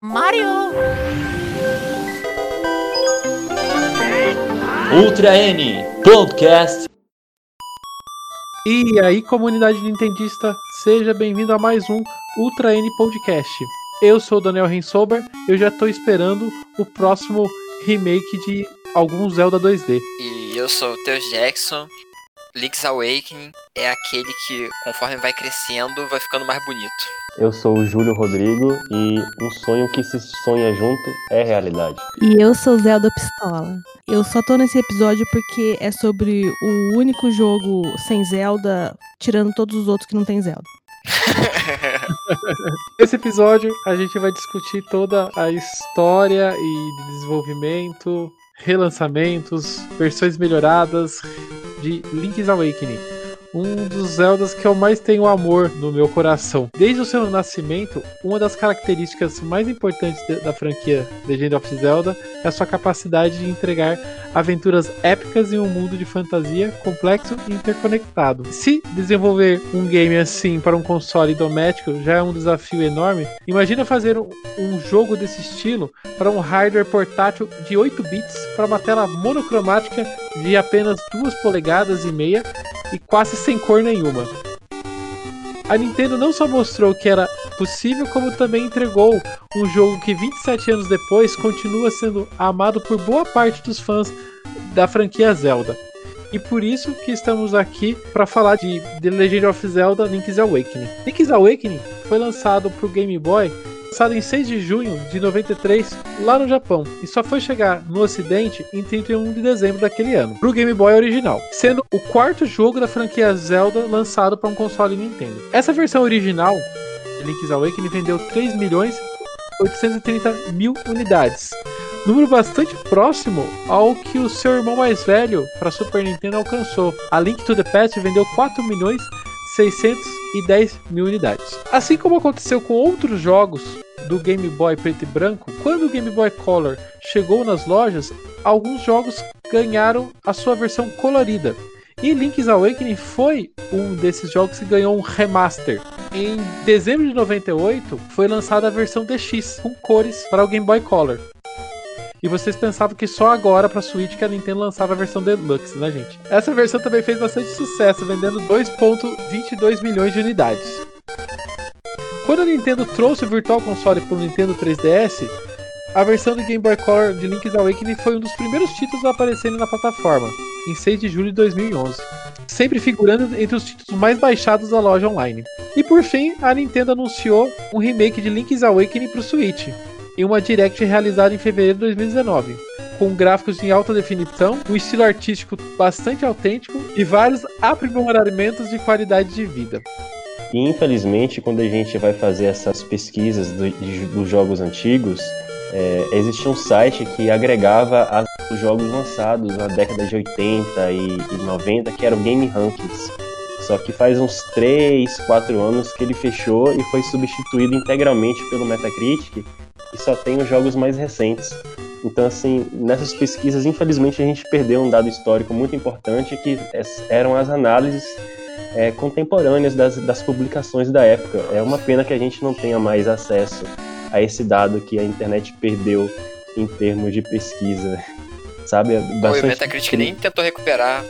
Mario! Ultra N Podcast. E aí, comunidade nintendista, seja bem-vindo a mais um Ultra N Podcast. Eu sou o Daniel Rensober, eu já tô esperando o próximo remake de algum Zelda 2D. E eu sou o Teus Jackson. Link's Awakening é aquele que, conforme vai crescendo, vai ficando mais bonito. Eu sou o Júlio Rodrigo e um sonho que se sonha junto é realidade. E eu sou Zelda Pistola. Eu só tô nesse episódio porque é sobre o único jogo sem Zelda, tirando todos os outros que não tem Zelda. Nesse episódio, a gente vai discutir toda a história e desenvolvimento, relançamentos, versões melhoradas de Link's Awakening. Um dos Zeldas que eu mais tenho amor no meu coração. Desde o seu nascimento, uma das características mais importantes da franquia Legend of Zelda é a sua capacidade de entregar aventuras épicas em um mundo de fantasia complexo e interconectado. Se desenvolver um game assim para um console doméstico já é um desafio enorme, imagina fazer um jogo desse estilo para um hardware portátil de 8 bits para uma tela monocromática de apenas 2 polegadas e meia e quase sem cor nenhuma. A Nintendo não só mostrou que era possível, como também entregou um jogo que 27 anos depois continua sendo amado por boa parte dos fãs da franquia Zelda. E por isso que estamos aqui para falar de The Legend of Zelda Link's Awakening. Link's Awakening foi lançado para o Game Boy lançado em 6 de junho de 93 lá no Japão e só foi chegar no ocidente em 31 de dezembro daquele ano, para o Game Boy original, sendo o quarto jogo da franquia Zelda lançado para um console Nintendo. Essa versão original Link's Awakening vendeu 3 milhões 830 mil unidades, número bastante próximo ao que o seu irmão mais velho para Super Nintendo alcançou. A Link to the Past vendeu 4 milhões 610 mil unidades. Assim como aconteceu com outros jogos do Game Boy preto e branco, quando o Game Boy Color chegou nas lojas, alguns jogos ganharam a sua versão colorida. E Link's Awakening foi um desses jogos que ganhou um remaster. Em dezembro de 98 foi lançada a versão DX com cores para o Game Boy Color. E vocês pensavam que só agora para Switch que a Nintendo lançava a versão Deluxe, né, gente? Essa versão também fez bastante sucesso, vendendo 2.22 milhões de unidades. Quando a Nintendo trouxe o Virtual Console para o Nintendo 3DS, a versão do Game Boy Color de Link's Awakening foi um dos primeiros títulos a aparecerem na plataforma, em 6 de julho de 2011, sempre figurando entre os títulos mais baixados da loja online. E por fim, a Nintendo anunciou um remake de Link's Awakening para o Switch, em uma direct realizada em fevereiro de 2019, com gráficos em alta definição, um estilo artístico bastante autêntico e vários aprimoramentos de qualidade de vida. E infelizmente, quando a gente vai fazer essas pesquisas do, de, dos jogos antigos, é, existia um site que agregava os jogos lançados na década de 80 e, e 90, que era o Game Rankings. Só que faz uns 3, 4 anos que ele fechou e foi substituído integralmente pelo Metacritic e só tem os jogos mais recentes. Então, assim, nessas pesquisas, infelizmente, a gente perdeu um dado histórico muito importante que eram as análises é, contemporâneas das, das publicações da época. É uma pena que a gente não tenha mais acesso a esse dado que a internet perdeu em termos de pesquisa. Sabe? É bastante... O Metacritic nem tentou recuperar.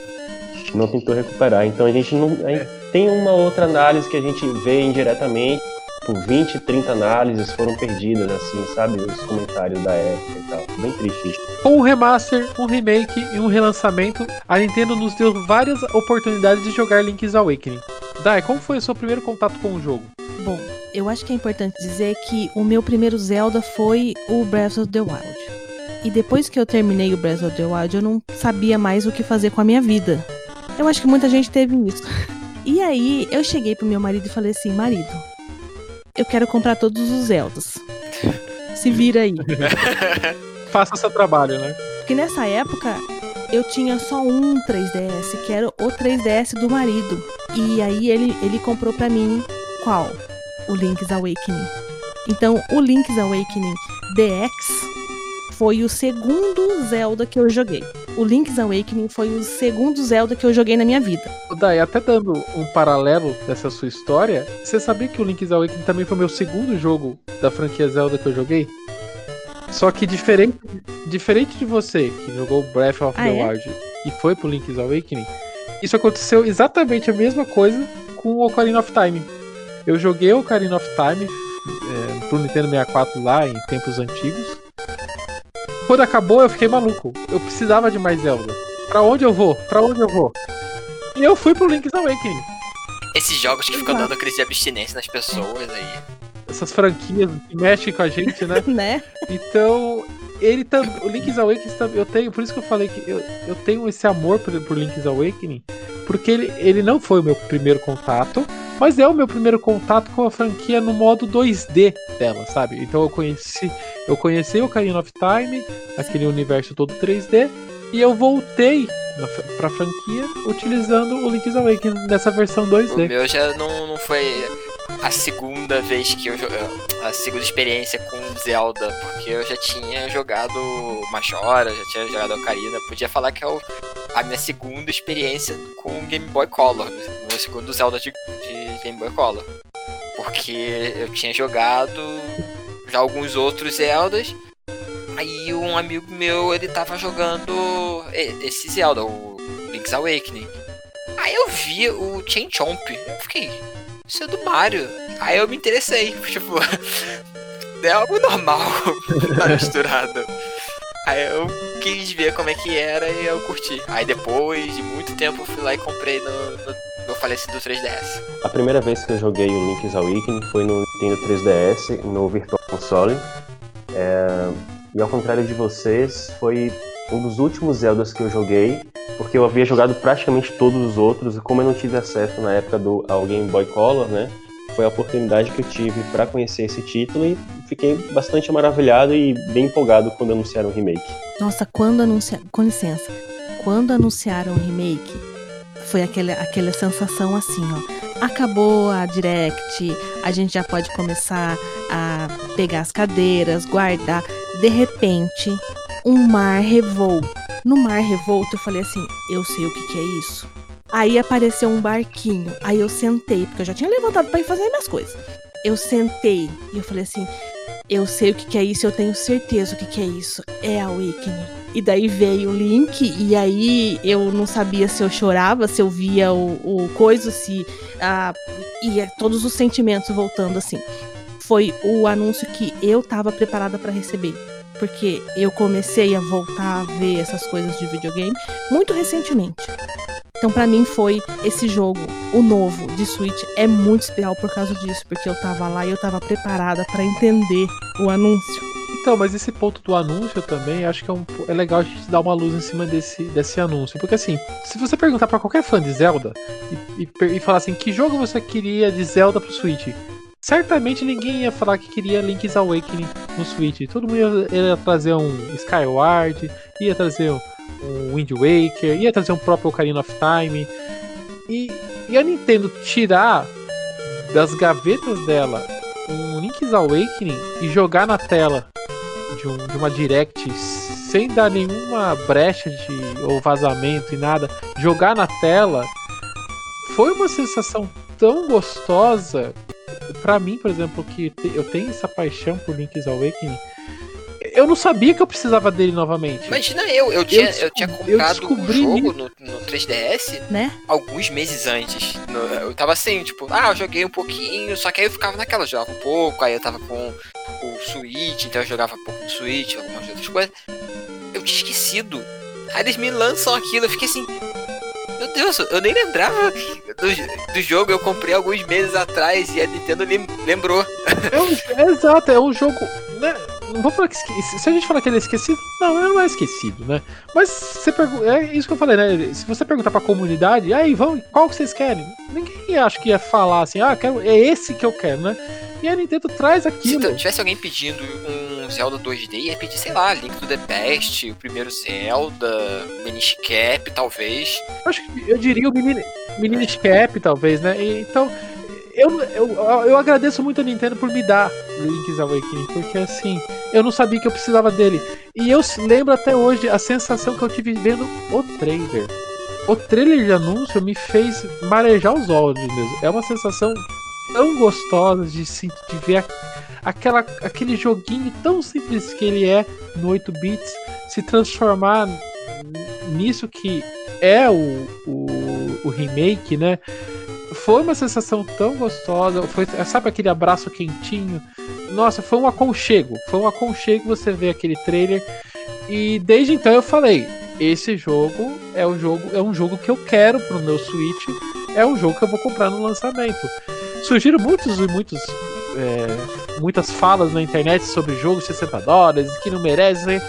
Não tentou recuperar. Então a gente não. A gente tem uma outra análise que a gente vê indiretamente tipo, 20, 30 análises foram perdidas, assim, sabe? Os comentários da época e tal. Bem triste. Com um remaster, um remake e um relançamento, a Nintendo nos deu várias oportunidades de jogar Link's Awakening. Dai, como foi o seu primeiro contato com o jogo? Bom, eu acho que é importante dizer que o meu primeiro Zelda foi o Breath of the Wild. E depois que eu terminei o Breath of the Wild, eu não sabia mais o que fazer com a minha vida. Eu acho que muita gente teve isso. E aí eu cheguei pro meu marido e falei assim: marido, eu quero comprar todos os Zeldas. Se vira aí. Faça seu trabalho, né? Porque nessa época eu tinha só um 3DS, que era o 3DS do marido. E aí ele, ele comprou para mim qual? O Link's Awakening. Então, o Link's Awakening DX foi o segundo Zelda que eu joguei. O Link's Awakening foi o segundo Zelda que eu joguei na minha vida. Daí, até dando um paralelo dessa sua história, você sabia que o Link's Awakening também foi meu segundo jogo da franquia Zelda que eu joguei? Só que diferente, diferente de você, que jogou Breath of Ah, the é? Wild e foi pro Link's Awakening, isso aconteceu exatamente a mesma coisa com o Ocarina of Time. Eu joguei o Ocarina of Time é, pro Nintendo 64 lá em tempos antigos. Quando acabou, eu fiquei maluco. Eu precisava de mais Zelda. Pra onde eu vou? Pra onde eu vou? E eu fui pro Link's Awakening. Esses jogos que ficam dando crise de abstinência nas pessoas aí. Essas franquias que mexem com a gente, né? né? Então, ele também. O Link's Awakening também. Eu tenho. Por isso que eu falei que eu, eu tenho esse amor por, por Link's Awakening. Porque ele, ele não foi o meu primeiro contato. Mas é o meu primeiro contato com a franquia no modo 2D dela, sabe? Então eu conheci. Eu conheci o Ocarina of Time, aquele universo todo 3D. E eu voltei pra franquia utilizando o Link's Awakening nessa versão O 2D. meu já não, não foi a segunda vez que eu jo- a segunda experiência com Zelda, porque eu já tinha jogado Majora, já tinha jogado Ocarina, podia falar que é o- a minha segunda experiência com Game Boy Color, o segundo Zelda de, de Game Boy Color. Porque eu tinha jogado já alguns outros Zeldas, aí um amigo meu, ele tava jogando esse Zelda, o Link's Awakening. Aí eu vi o Chain Chomp, eu fiquei, isso é do Mario. Aí eu me interessei, tipo, é algo normal, tá misturado. Aí eu quis ver como é que era e eu curti. Aí depois de muito tempo eu fui lá e comprei no, no meu falecido 3DS. A primeira vez que eu joguei o Link's Awakening foi no Nintendo 3DS, no Virtual Console. É, E ao contrário de vocês, foi um dos últimos Zeldas que eu joguei, porque eu havia jogado praticamente todos os outros, e como eu não tive acesso na época do, ao Game Boy Color, né? Foi a oportunidade que eu tive para conhecer esse título e fiquei bastante maravilhado e bem empolgado quando anunciaram o remake. Nossa, quando anunciaram. Com licença. Quando anunciaram o remake, foi aquele, aquela sensação assim, ó. Acabou a direct, a gente já pode começar a pegar as cadeiras, guardar. De repente, um mar revolto. No mar revolto, eu falei assim: eu sei o que, que é isso. Aí apareceu um barquinho. Aí eu sentei, porque eu já tinha levantado pra ir fazer minhas coisas. Eu sentei e eu falei assim: eu sei o que, que é isso, eu tenho certeza o que, que é isso. É Awakening. E daí veio o link, e aí eu não sabia se eu chorava, se eu via o, o coisa, se. Ah, ia todos os sentimentos voltando assim. Foi o anúncio que eu tava preparada pra receber. Porque eu comecei a voltar a ver essas coisas de videogame muito recentemente. Então, pra mim, foi esse jogo, o novo de Switch, é muito especial por causa disso, porque eu tava lá e eu tava preparada pra entender o anúncio. Então, mas esse ponto do anúncio também, acho que é, um, é legal a gente dar uma luz em cima desse, desse anúncio. Porque assim, se você perguntar pra qualquer fã de Zelda e, e e falar assim, que jogo você queria de Zelda pro Switch? Certamente ninguém ia falar que queria Link's Awakening no Switch. Todo mundo ia, ia trazer um Skyward, ia trazer um, um Wind Waker, ia trazer um próprio Ocarina of Time. E, e a Nintendo tirar das gavetas dela um Link's Awakening e jogar na tela de, um- de uma direct sem dar nenhuma brecha de, ou vazamento e nada, jogar na tela foi uma sensação tão gostosa pra mim, por exemplo, que eu tenho essa paixão por Link's Awakening. Eu não sabia que eu precisava dele novamente. Imagina eu, eu tinha, eu, desco- tinha eu comprado o descobri jogo no, no 3DS Né? alguns meses antes. No- eu tava assim, tipo, ah, eu joguei um pouquinho, só que aí eu ficava naquela, eu jogava um pouco, aí eu tava com o Switch, então eu jogava um pouco no Switch, algumas outras coisas. Eu tinha esquecido. Aí eles me lançam aquilo, eu fiquei assim. Meu Deus, eu nem lembrava do, do jogo, eu comprei alguns meses atrás e a Nintendo lem- lembrou. É um- é exato, é um jogo. Né? Não vou falar que se a gente falar que ele é esquecido, não, ele não é esquecido, né? Mas você pergu- é isso que eu falei, né? Se você perguntar pra comunidade, aí vão, qual que vocês querem? Ninguém acha que ia falar assim, ah, quero, é esse que eu quero, né? E a Nintendo traz Se aquilo. t- tivesse alguém pedindo um Zelda 2D, ia pedir, sei lá, Link to the Past, o primeiro Zelda, Minish Cap, talvez. Eu acho que eu diria o Mini, Minish Cap, talvez, né? E, então, eu, eu, eu agradeço muito a Nintendo por me dar Link's Awakening, porque assim, eu não sabia que eu precisava dele. E eu lembro até hoje a sensação que eu tive vendo o trailer. O trailer de anúncio me fez marejar os olhos mesmo. É uma sensação tão gostosa de, se- de ver aquela, aquele joguinho tão simples que ele é no 8 bits se transformar nisso que é o, o, o remake, né? Foi uma sensação tão gostosa, foi, sabe aquele abraço quentinho? Nossa, foi um aconchego, foi um aconchego você ver aquele trailer. E desde então eu falei, esse jogo é o jogo, é um jogo que eu quero pro meu Switch, é um jogo que eu vou comprar no lançamento. Surgiram muitos e muitos é, muitas falas na internet sobre jogo 60 dólares, que não merece. Né?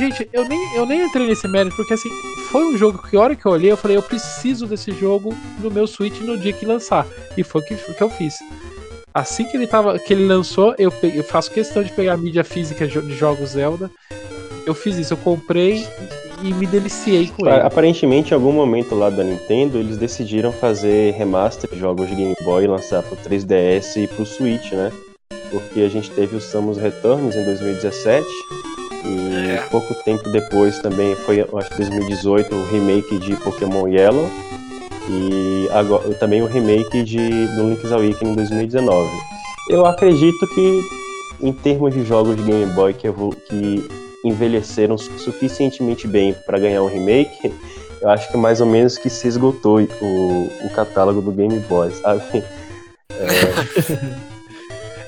Gente, eu nem, eu nem entrei nesse mérito, porque assim, foi um jogo que a hora que eu olhei, eu falei, eu preciso desse jogo no meu Switch no dia que lançar. E foi o que, que eu fiz. Assim que ele, tava, que ele lançou, eu, peguei, eu faço questão de pegar a mídia física de jogos Zelda. Eu fiz isso, eu comprei e me deliciei com ele. Aparentemente, em algum momento lá da Nintendo, eles decidiram fazer remaster de jogos de Game Boy e lançar pro 3DS e pro Switch, né? Porque a gente teve o Samus Returns em 2017 e é. pouco tempo depois também foi, acho que 2018, o remake de Pokémon Yellow e agora, também o remake de, do Link's Awakening em 2019. Eu acredito que em termos de jogos de Game Boy que, que envelheceram suficientemente bem para ganhar um remake, eu acho que mais ou menos que se esgotou o, o catálogo do Game Boy, sabe?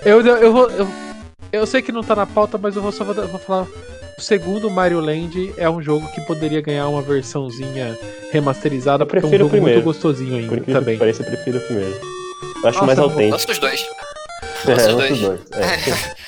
É... eu, eu, vou, eu, eu sei que não tá na pauta, mas eu vou só vou, vou falar. O segundo Mario Land é um jogo que poderia ganhar uma versãozinha remasterizada, porque é um jogo primeiro. muito gostosinho ainda Por também. Parece, eu prefiro o primeiro. Eu acho Nossa, mais autêntico. Gosto dos dois. É, gosto dos dois. É.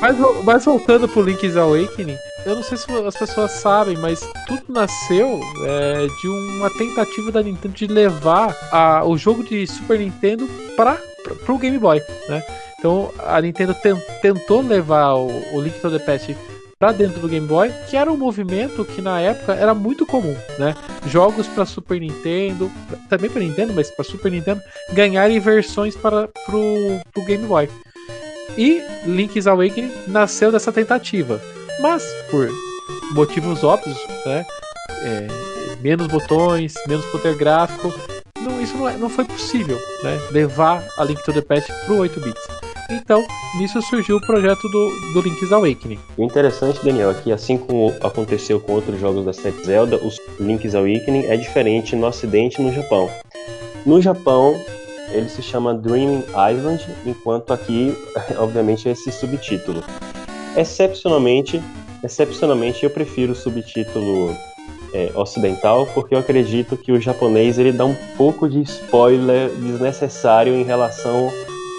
Mas, mas voltando pro Link's Awakening, eu não sei se as pessoas sabem, mas tudo nasceu é, de uma tentativa da Nintendo de levar a, o jogo de Super Nintendo para o Game Boy, né? Então a Nintendo tentou levar o, o Link to the Past para dentro do Game Boy, que era um movimento que na época era muito comum, né? Jogos para Super Nintendo, também para Nintendo, mas para Super Nintendo ganharem versões para pro, pro Game Boy. E Link's Awakening nasceu dessa tentativa. Mas, por motivos óbvios, né? É, menos botões, menos poder gráfico, não, isso não, é, não foi possível, né? Levar a Link to the Past pro 8 bits. Então, nisso surgiu o projeto do, do Link's Awakening. O interessante, Daniel, é que assim como aconteceu com outros jogos da série Zelda, o Link's Awakening é diferente no Ocidente e no Japão. No Japão, ele se chama Dreaming Island, enquanto aqui, obviamente, é esse subtítulo. Excepcionalmente, excepcionalmente eu prefiro o subtítulo é, ocidental, porque eu acredito que o japonês ele dá um pouco de spoiler desnecessário em relação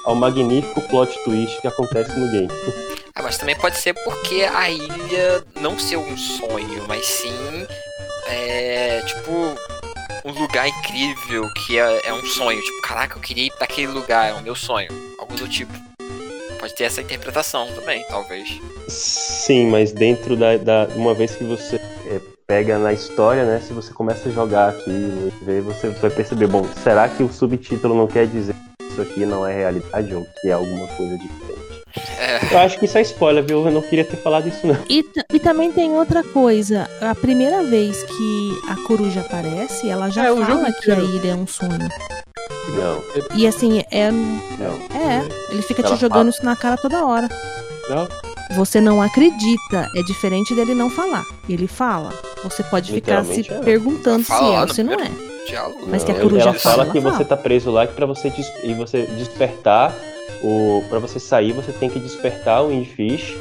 ao magnífico plot twist que acontece no game. Ah, mas também pode ser porque a ilha não ser um sonho, mas sim é, tipo um lugar incrível que é, é um sonho. Tipo, caraca, eu queria ir pra aquele lugar, é o meu sonho. Algo do tipo. Pode ter essa interpretação também, talvez. Sim, mas dentro da. da uma vez que você é, pega na história, né? Se você começa a jogar aquilo e ver, você vai perceber, bom, será que o subtítulo não quer dizer isso aqui não é realidade ou que é alguma coisa diferente? É. Eu acho que isso é spoiler, viu? Eu não queria ter falado isso, não. E, e também tem outra coisa. A primeira vez que a coruja aparece, ela já é, fala que a ilha é um sonho. Não. E assim, é. Não. É, ele fica ela te jogando fala. isso na cara toda hora. Não. Você não acredita, é diferente dele não falar. Ele fala. Você pode ficar se é. perguntando se é ou se não é. Diálogo. Mas que a coruja ela fala, fala que você tá preso lá que para você e você despertar o para você sair você tem que despertar o Windfish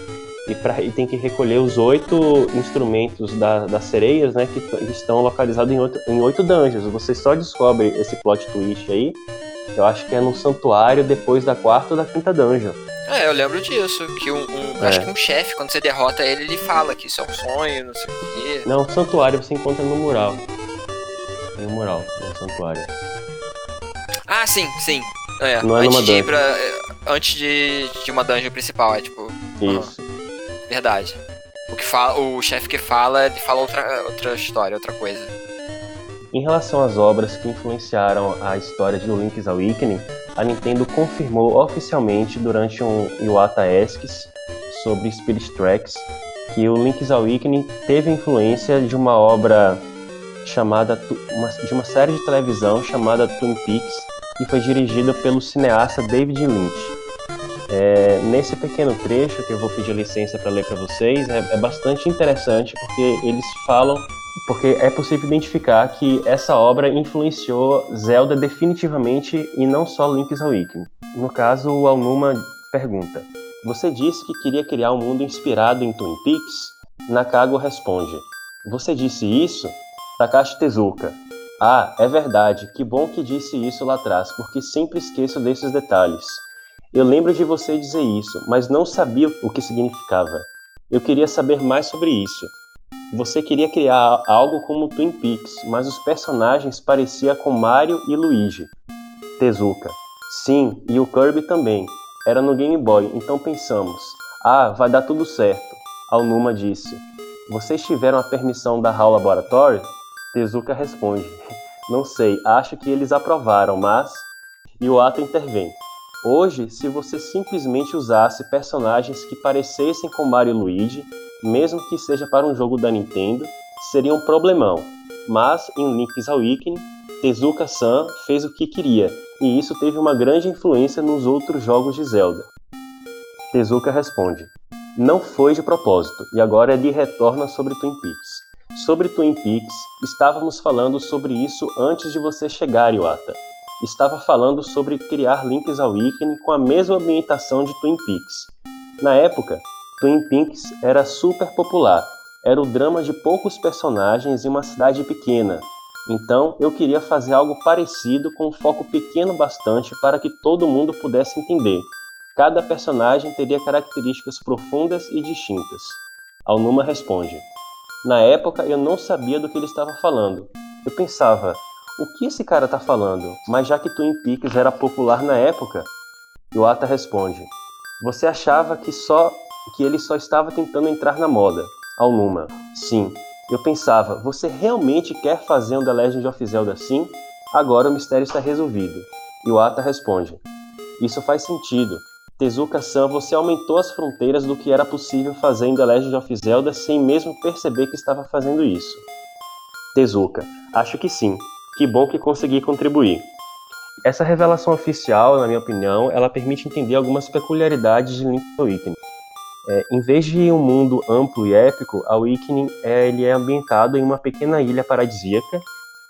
e, pra, e tem que recolher os oito instrumentos da, das sereias, né, que, que estão localizados em oito, em oito dungeons. Você só descobre esse plot twist aí, eu acho que é no santuário depois da quarta ou da quinta dungeon. É, eu lembro disso, que um, um é. acho que um chefe, quando você derrota ele, ele fala que isso é um sonho, não sei o quê. Não, o santuário você encontra no mural. No mural, no santuário. Ah, sim, sim. É, não é antes numa de dungeon. pra. Antes de, de uma dungeon principal, é tipo. Isso. aham, verdade. O que fala, o chefe que fala, ele fala outra, outra história, outra coisa. Em relação às obras que influenciaram a história de Link's Awakening, a Nintendo confirmou oficialmente durante um Iwata Asks sobre Spirit Tracks que o Link's Awakening teve influência de uma obra chamada uma- de uma série de televisão chamada Twin Peaks que foi dirigida pelo cineasta David Lynch. É, nesse pequeno trecho que eu vou pedir licença para ler para vocês, é, é bastante interessante porque eles falam porque é possível identificar que essa obra influenciou Zelda definitivamente e não só Link's Awakening. No caso, o Alnuma pergunta: Você disse que queria criar um mundo inspirado em Twin Peaks? Nakago responde: Você disse isso? Takashi Tezuka: Ah, é verdade. Que bom que disse isso lá atrás, porque sempre esqueço desses detalhes. Eu lembro de você dizer isso, mas não sabia o que significava. Eu queria saber mais sobre isso. Você queria criar algo como Twin Peaks, mas os personagens pareciam com Mario e Luigi. Tezuka. Sim, e o Kirby também. Era no Game Boy, então pensamos: ah, vai dar tudo certo. Alnuma disse: Vocês tiveram a permissão da HAL Laboratory? Tezuka responde: Não sei, acho que eles aprovaram, mas. E o ato intervém. Hoje, se você simplesmente usasse personagens que parecessem com Mario e Luigi, mesmo que seja para um jogo da Nintendo, seria um problemão. Mas em Link's Awakening, Tezuka-san fez o que queria, e isso teve uma grande influência nos outros jogos de Zelda. Tezuka responde: Não foi de propósito, e agora ele retorna sobre Twin Peaks. Sobre Twin Peaks, estávamos falando sobre isso antes de você chegar, Iwata. Estava falando sobre criar Link's Awakening com a mesma ambientação de Twin Peaks. Na época, Twin Peaks era super popular. Era o drama de poucos personagens em uma cidade pequena. Então eu queria fazer algo parecido com um foco pequeno bastante para que todo mundo pudesse entender. Cada personagem teria características profundas e distintas. Alnuma responde: Na época eu não sabia do que ele estava falando. Eu pensava, o que esse cara está falando? Mas já que Twin Peaks era popular na época, Iwata responde: Você achava que só que ele só estava tentando entrar na moda. Alnuma, sim. Eu pensava, você realmente quer fazer um The Legend of Zelda assim? Agora o mistério está resolvido. Iwata responde, isso faz sentido. Tezuka-san, você aumentou as fronteiras do que era possível fazer em The Legend of Zelda sem mesmo perceber que estava fazendo isso. Tezuka, acho que sim. Que bom que consegui contribuir. Essa revelação oficial, na minha opinião, ela permite entender algumas peculiaridades de Link's Awakening. É, em vez de um mundo amplo e épico, a Awakening é, ele é ambientado em uma pequena ilha paradisíaca,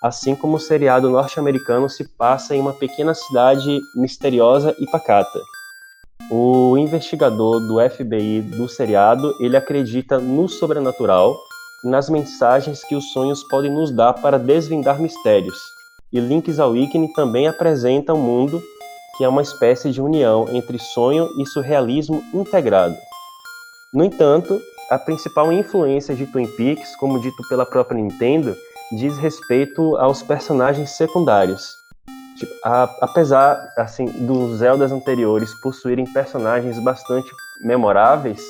assim como o seriado norte-americano se passa em uma pequena cidade misteriosa e pacata. O investigador do FBI do seriado, ele acredita no sobrenatural, nas mensagens que os sonhos podem nos dar para desvendar mistérios. E Link's Awakening também apresenta um mundo que é uma espécie de união entre sonho e surrealismo integrado. No entanto, a principal influência de Twin Peaks, como dito pela própria Nintendo, diz respeito aos personagens secundários. Tipo, a, apesar assim dos Zeldas anteriores possuírem personagens bastante memoráveis,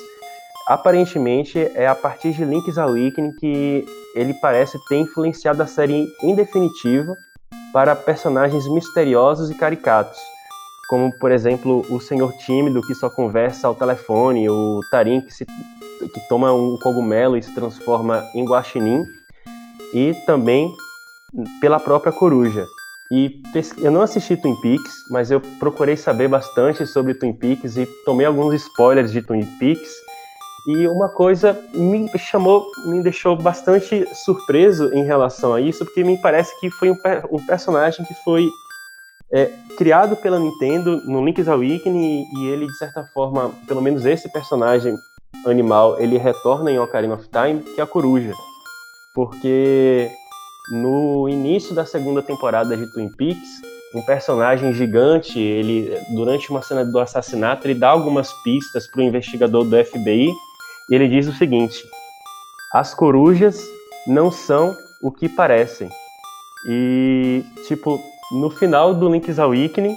aparentemente é a partir de Link's Awakening que ele parece ter influenciado a série em definitivo para personagens misteriosos e caricatos, como por exemplo o senhor tímido que só conversa ao telefone, o Tarim que, se, que toma um cogumelo e se transforma em guaxinim, e também pela própria coruja. E eu não assisti Twin Peaks, mas eu procurei saber bastante sobre Twin Peaks e tomei alguns spoilers de Twin Peaks. E uma coisa me chamou, me deixou bastante surpreso em relação a isso, porque me parece que foi um, um personagem que foi é, criado pela Nintendo no Link's Awakening e ele, de certa forma, pelo menos esse personagem animal, ele retorna em Ocarina of Time, que é a coruja. Porque no início da segunda temporada de Twin Peaks, um personagem gigante, ele durante uma cena do assassinato, ele dá algumas pistas para o investigador do FBI e ele diz o seguinte: as corujas não são o que parecem. E tipo, no final do Link's Awakening,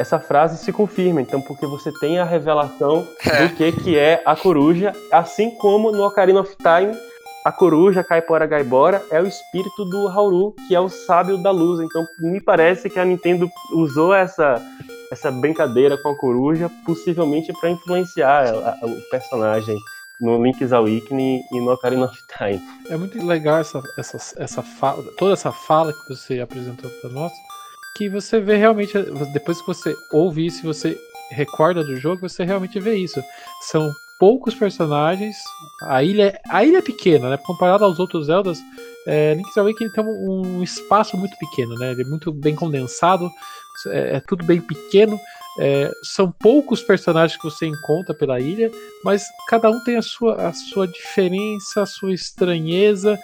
essa frase se confirma. Então, porque você tem a revelação É. do que, que é a coruja, assim como no Ocarina of Time, a coruja, Caipora Gaibora, é o espírito do Hauru, que é o sábio da luz. Então, me parece que a Nintendo usou essa, essa brincadeira com a coruja, possivelmente para influenciar a- a- o personagem no Link's Awakening e no Ocarina of Time. É muito legal essa, essa, essa fala, toda essa fala que você apresentou para nós, que você vê realmente, depois que você ouve isso, você recorda do jogo, você realmente vê isso. São poucos personagens. A ilha, a ilha é pequena, né? Comparado aos outros Zeldas, é, Link's Awakening tem um, um espaço muito pequeno, né? Ele é muito bem condensado, é, é tudo bem pequeno. É, são poucos personagens que você encontra pela ilha, mas cada um tem a sua, a sua diferença, a sua estranheza.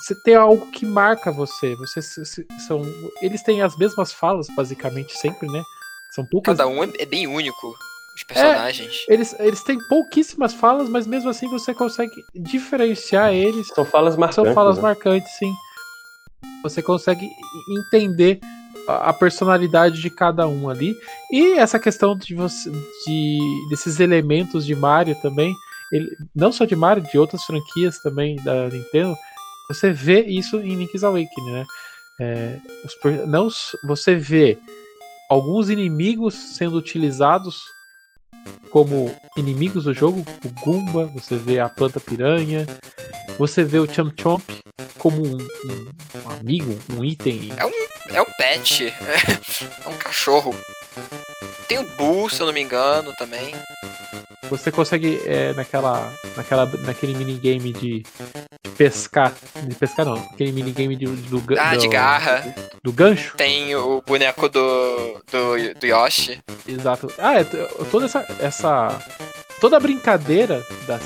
Você tem algo que marca você. Você são, eles têm as mesmas falas basicamente sempre, né? São poucas. Cada um é bem único. Os personagens. É, eles, eles têm pouquíssimas falas, mas mesmo assim você consegue diferenciar eles. São falas marcantes. São falas né? marcantes, sim. Você consegue entender a personalidade de cada um ali. E essa questão de você de desses elementos de Mario também, ele, não só de Mario, de outras franquias também da Nintendo, você vê isso em Link's Awakening, né? É, os, não, você vê alguns inimigos sendo utilizados como inimigos do jogo, o Goomba, você vê a planta piranha, você vê o Chomp Chomp como um, um, um amigo, um item. É um, é um pet, é um cachorro. Tem o Boo, se eu não me engano, também. Você consegue, é, naquela, naquela, naquele minigame de pescar, de pescar não, aquele minigame do, ah, do, de garra. Do gancho. Tem o boneco do, do, do Yoshi. Exato. Ah, é, toda essa, essa, toda a brincadeira da,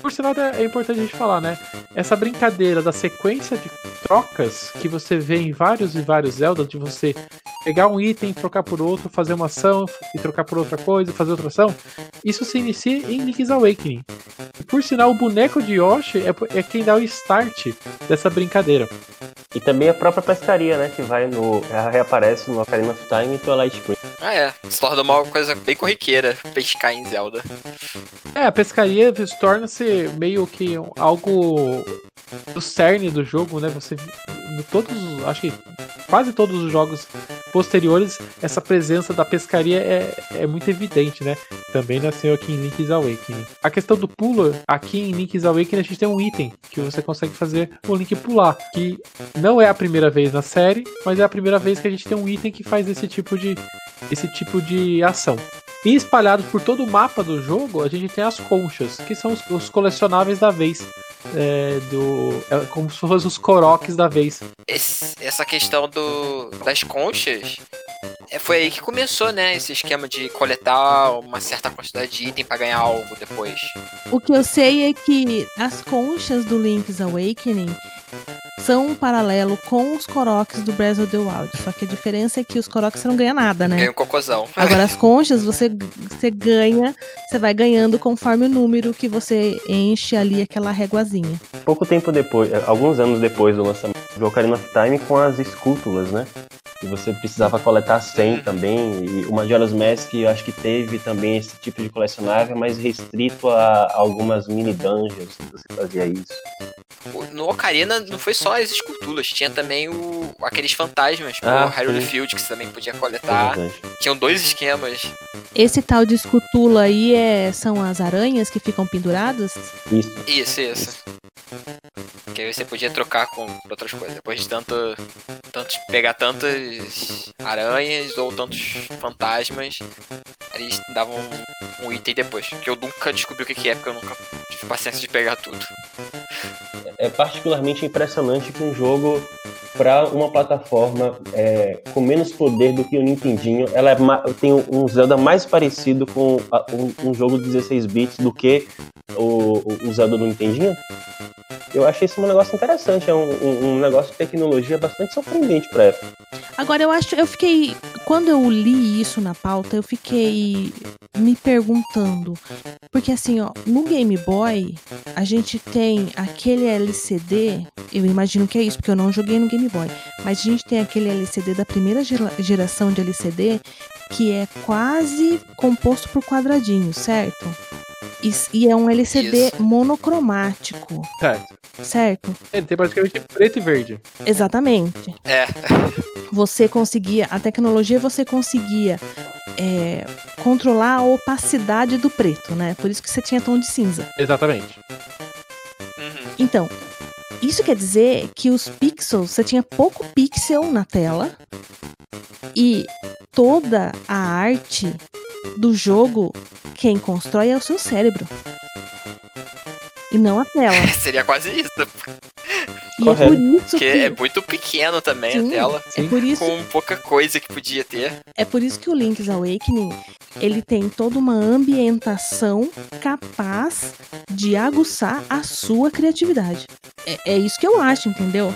por sinal, é importante a gente falar, né? Essa brincadeira da sequência de trocas que você vê em vários e vários Zelda, de você pegar um item, trocar por outro, fazer uma ação e trocar por outra coisa, fazer outra ação, isso se inicia em Link's Awakening. E, por sinal, o boneco de Yoshi é, é quem dá o start dessa brincadeira. E também a própria pescaria, né? Que vai no. Ela reaparece no Ocarina of Time e Twilight Spring. Ah, é. Se torna uma coisa bem corriqueira pescar em Zelda. É, a pescaria torna-se meio que algo do cerne do jogo, né? Você. Todos. Acho que quase todos os jogos posteriores, essa presença da pescaria é, é muito evidente, né? Também nasceu aqui em Link's Awakening. A questão do pulo, aqui em Link's Awakening a gente tem um item que você consegue fazer o Link pular, que não é a primeira vez na série, mas é a primeira vez que a gente tem um item que faz esse tipo de, esse tipo de ação. E espalhados por todo o mapa do jogo, a gente tem as conchas, que são os, os colecionáveis da vez. É, do, é como se fossem os coroques da vez. Esse, essa questão do, das conchas é, foi aí que começou, né? Esse esquema de coletar uma certa quantidade de item para ganhar algo depois. O que eu sei é que as conchas do Link's Awakening são um paralelo com os Koroks do Breath of the Wild. Só que a diferença é que os Koroks você não ganha nada, né? Ganha um cocôzão. Agora as conchas você, você ganha, você vai ganhando conforme o número que você enche ali aquela réguazinha. Pouco tempo depois, alguns anos depois do lançamento do Ocarina of Time com as escútulas, né? E você precisava coletar 100 também. E o Majora's Mask eu acho que teve também esse tipo de colecionável, mas restrito a algumas mini dungeons que você fazia isso. No Ocarina não foi só as esculturas, tinha também o, aqueles fantasmas, Ah, o Hyrule sim. Field, que você também podia coletar. Verdade. Tinham dois esquemas. Esse tal de escutula aí é, são as aranhas que ficam penduradas? Isso. Isso, isso. Que aí você podia trocar com outras coisas. Depois de tanto, tantos, pegar tantas aranhas ou tantos fantasmas, eles davam um item depois. Que eu nunca descobri o que que é, porque eu nunca tive paciência de pegar tudo. É particularmente impressionante que um jogo para uma plataforma é, com menos poder do que o Nintendinho, ela é tem um Zelda mais parecido com a- um, um jogo de 16 bits do que o- o Zelda do Nintendinho. Eu achei isso um negócio interessante, é um, um- um negócio de tecnologia bastante surpreendente para época. Agora eu acho, eu fiquei, quando eu li isso na pauta, eu fiquei me perguntando, porque assim, ó, no Game Boy a gente tem aquele LCD, eu imagino que é isso, porque eu não joguei no Game Boy, mas a gente tem aquele LCD da primeira gera- geração de LCD que é quase composto por quadradinhos, certo? E, e é um LCD Isso. monocromático, Certo. certo? Ele tem praticamente preto e verde. Exatamente. É, você conseguia, a tecnologia você conseguia é, controlar a opacidade do preto, né? Por isso que você tinha tom de cinza. Exatamente. uhum. Então, isso quer dizer que os pixels, você tinha pouco pixel na tela e toda a arte do jogo, quem constrói é o seu cérebro. E não a tela. Seria quase isso. E Correto. é por isso Porque que. é muito pequeno também Sim, a tela. é por isso Com pouca coisa que podia ter. É por isso que o Link's Awakening ele tem toda uma ambientação capaz de aguçar a sua criatividade. É, é isso que eu acho, entendeu?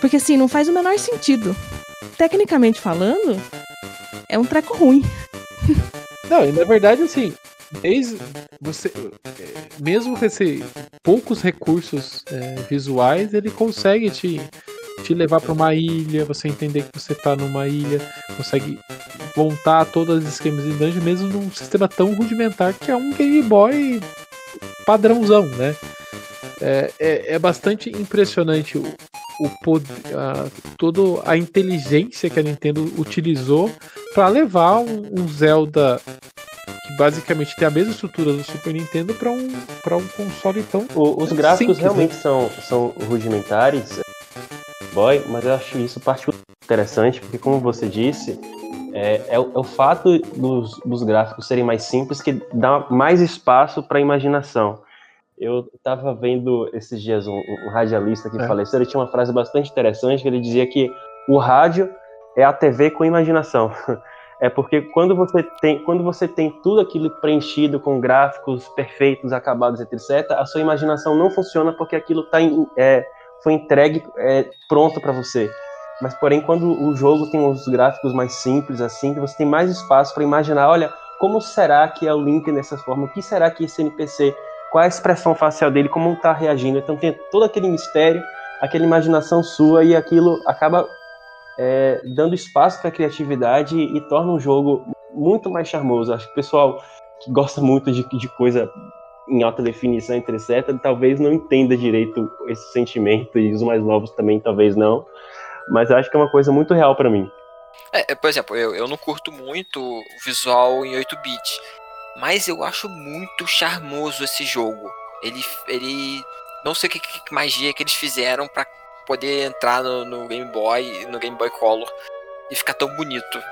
Porque assim, não faz o menor sentido. Tecnicamente falando, é um treco ruim. Não, e na verdade, assim, desde você, mesmo com poucos recursos é, visuais, ele consegue te, te levar para uma ilha, você entender que você tá numa ilha, consegue montar todos os esquemas de dungeon, mesmo num sistema tão rudimentar que é um Game Boy padrãozão, né? É, é, é bastante impressionante o, o poder, a, toda a inteligência que a Nintendo utilizou para levar um, um Zelda que basicamente tem a mesma estrutura do Super Nintendo para um, pra um console tão. O- os gráficos Simples, realmente são, são rudimentares, boy, mas eu acho isso particularmente interessante, porque como você disse, é, é o, é o fato dos, dos gráficos serem mais simples que dá mais espaço para a imaginação. Eu estava vendo esses dias um, um radialista que É. faleceu, ele tinha uma frase bastante interessante, que ele dizia que o rádio é a TV com imaginação. É porque quando você tem, quando você tem tudo aquilo preenchido com gráficos perfeitos, acabados, etc., a sua imaginação não funciona porque aquilo tá em- é, foi entregue é, pronto para você. Mas, porém, quando o jogo tem os gráficos mais simples, assim, você tem mais espaço para imaginar, olha, como será que é o Link nessa forma? O que será que esse NPC? Qual é a expressão facial dele? Como está reagindo? Então tem todo aquele mistério, aquela imaginação sua e aquilo acaba é, dando espaço para a criatividade e torna um jogo muito mais charmoso. Acho que o pessoal que gosta muito de, de coisa em alta definição, etc., talvez não entenda direito esse sentimento, e os mais novos também talvez não. Mas acho que é uma coisa muito real para mim. É, é, por exemplo, eu, eu não curto muito o visual em 8-bit. Mas eu acho muito charmoso esse jogo. Ele. ele não sei o que, que magia que eles fizeram pra poder entrar no, no Game Boy, no Game Boy Color e ficar tão bonito.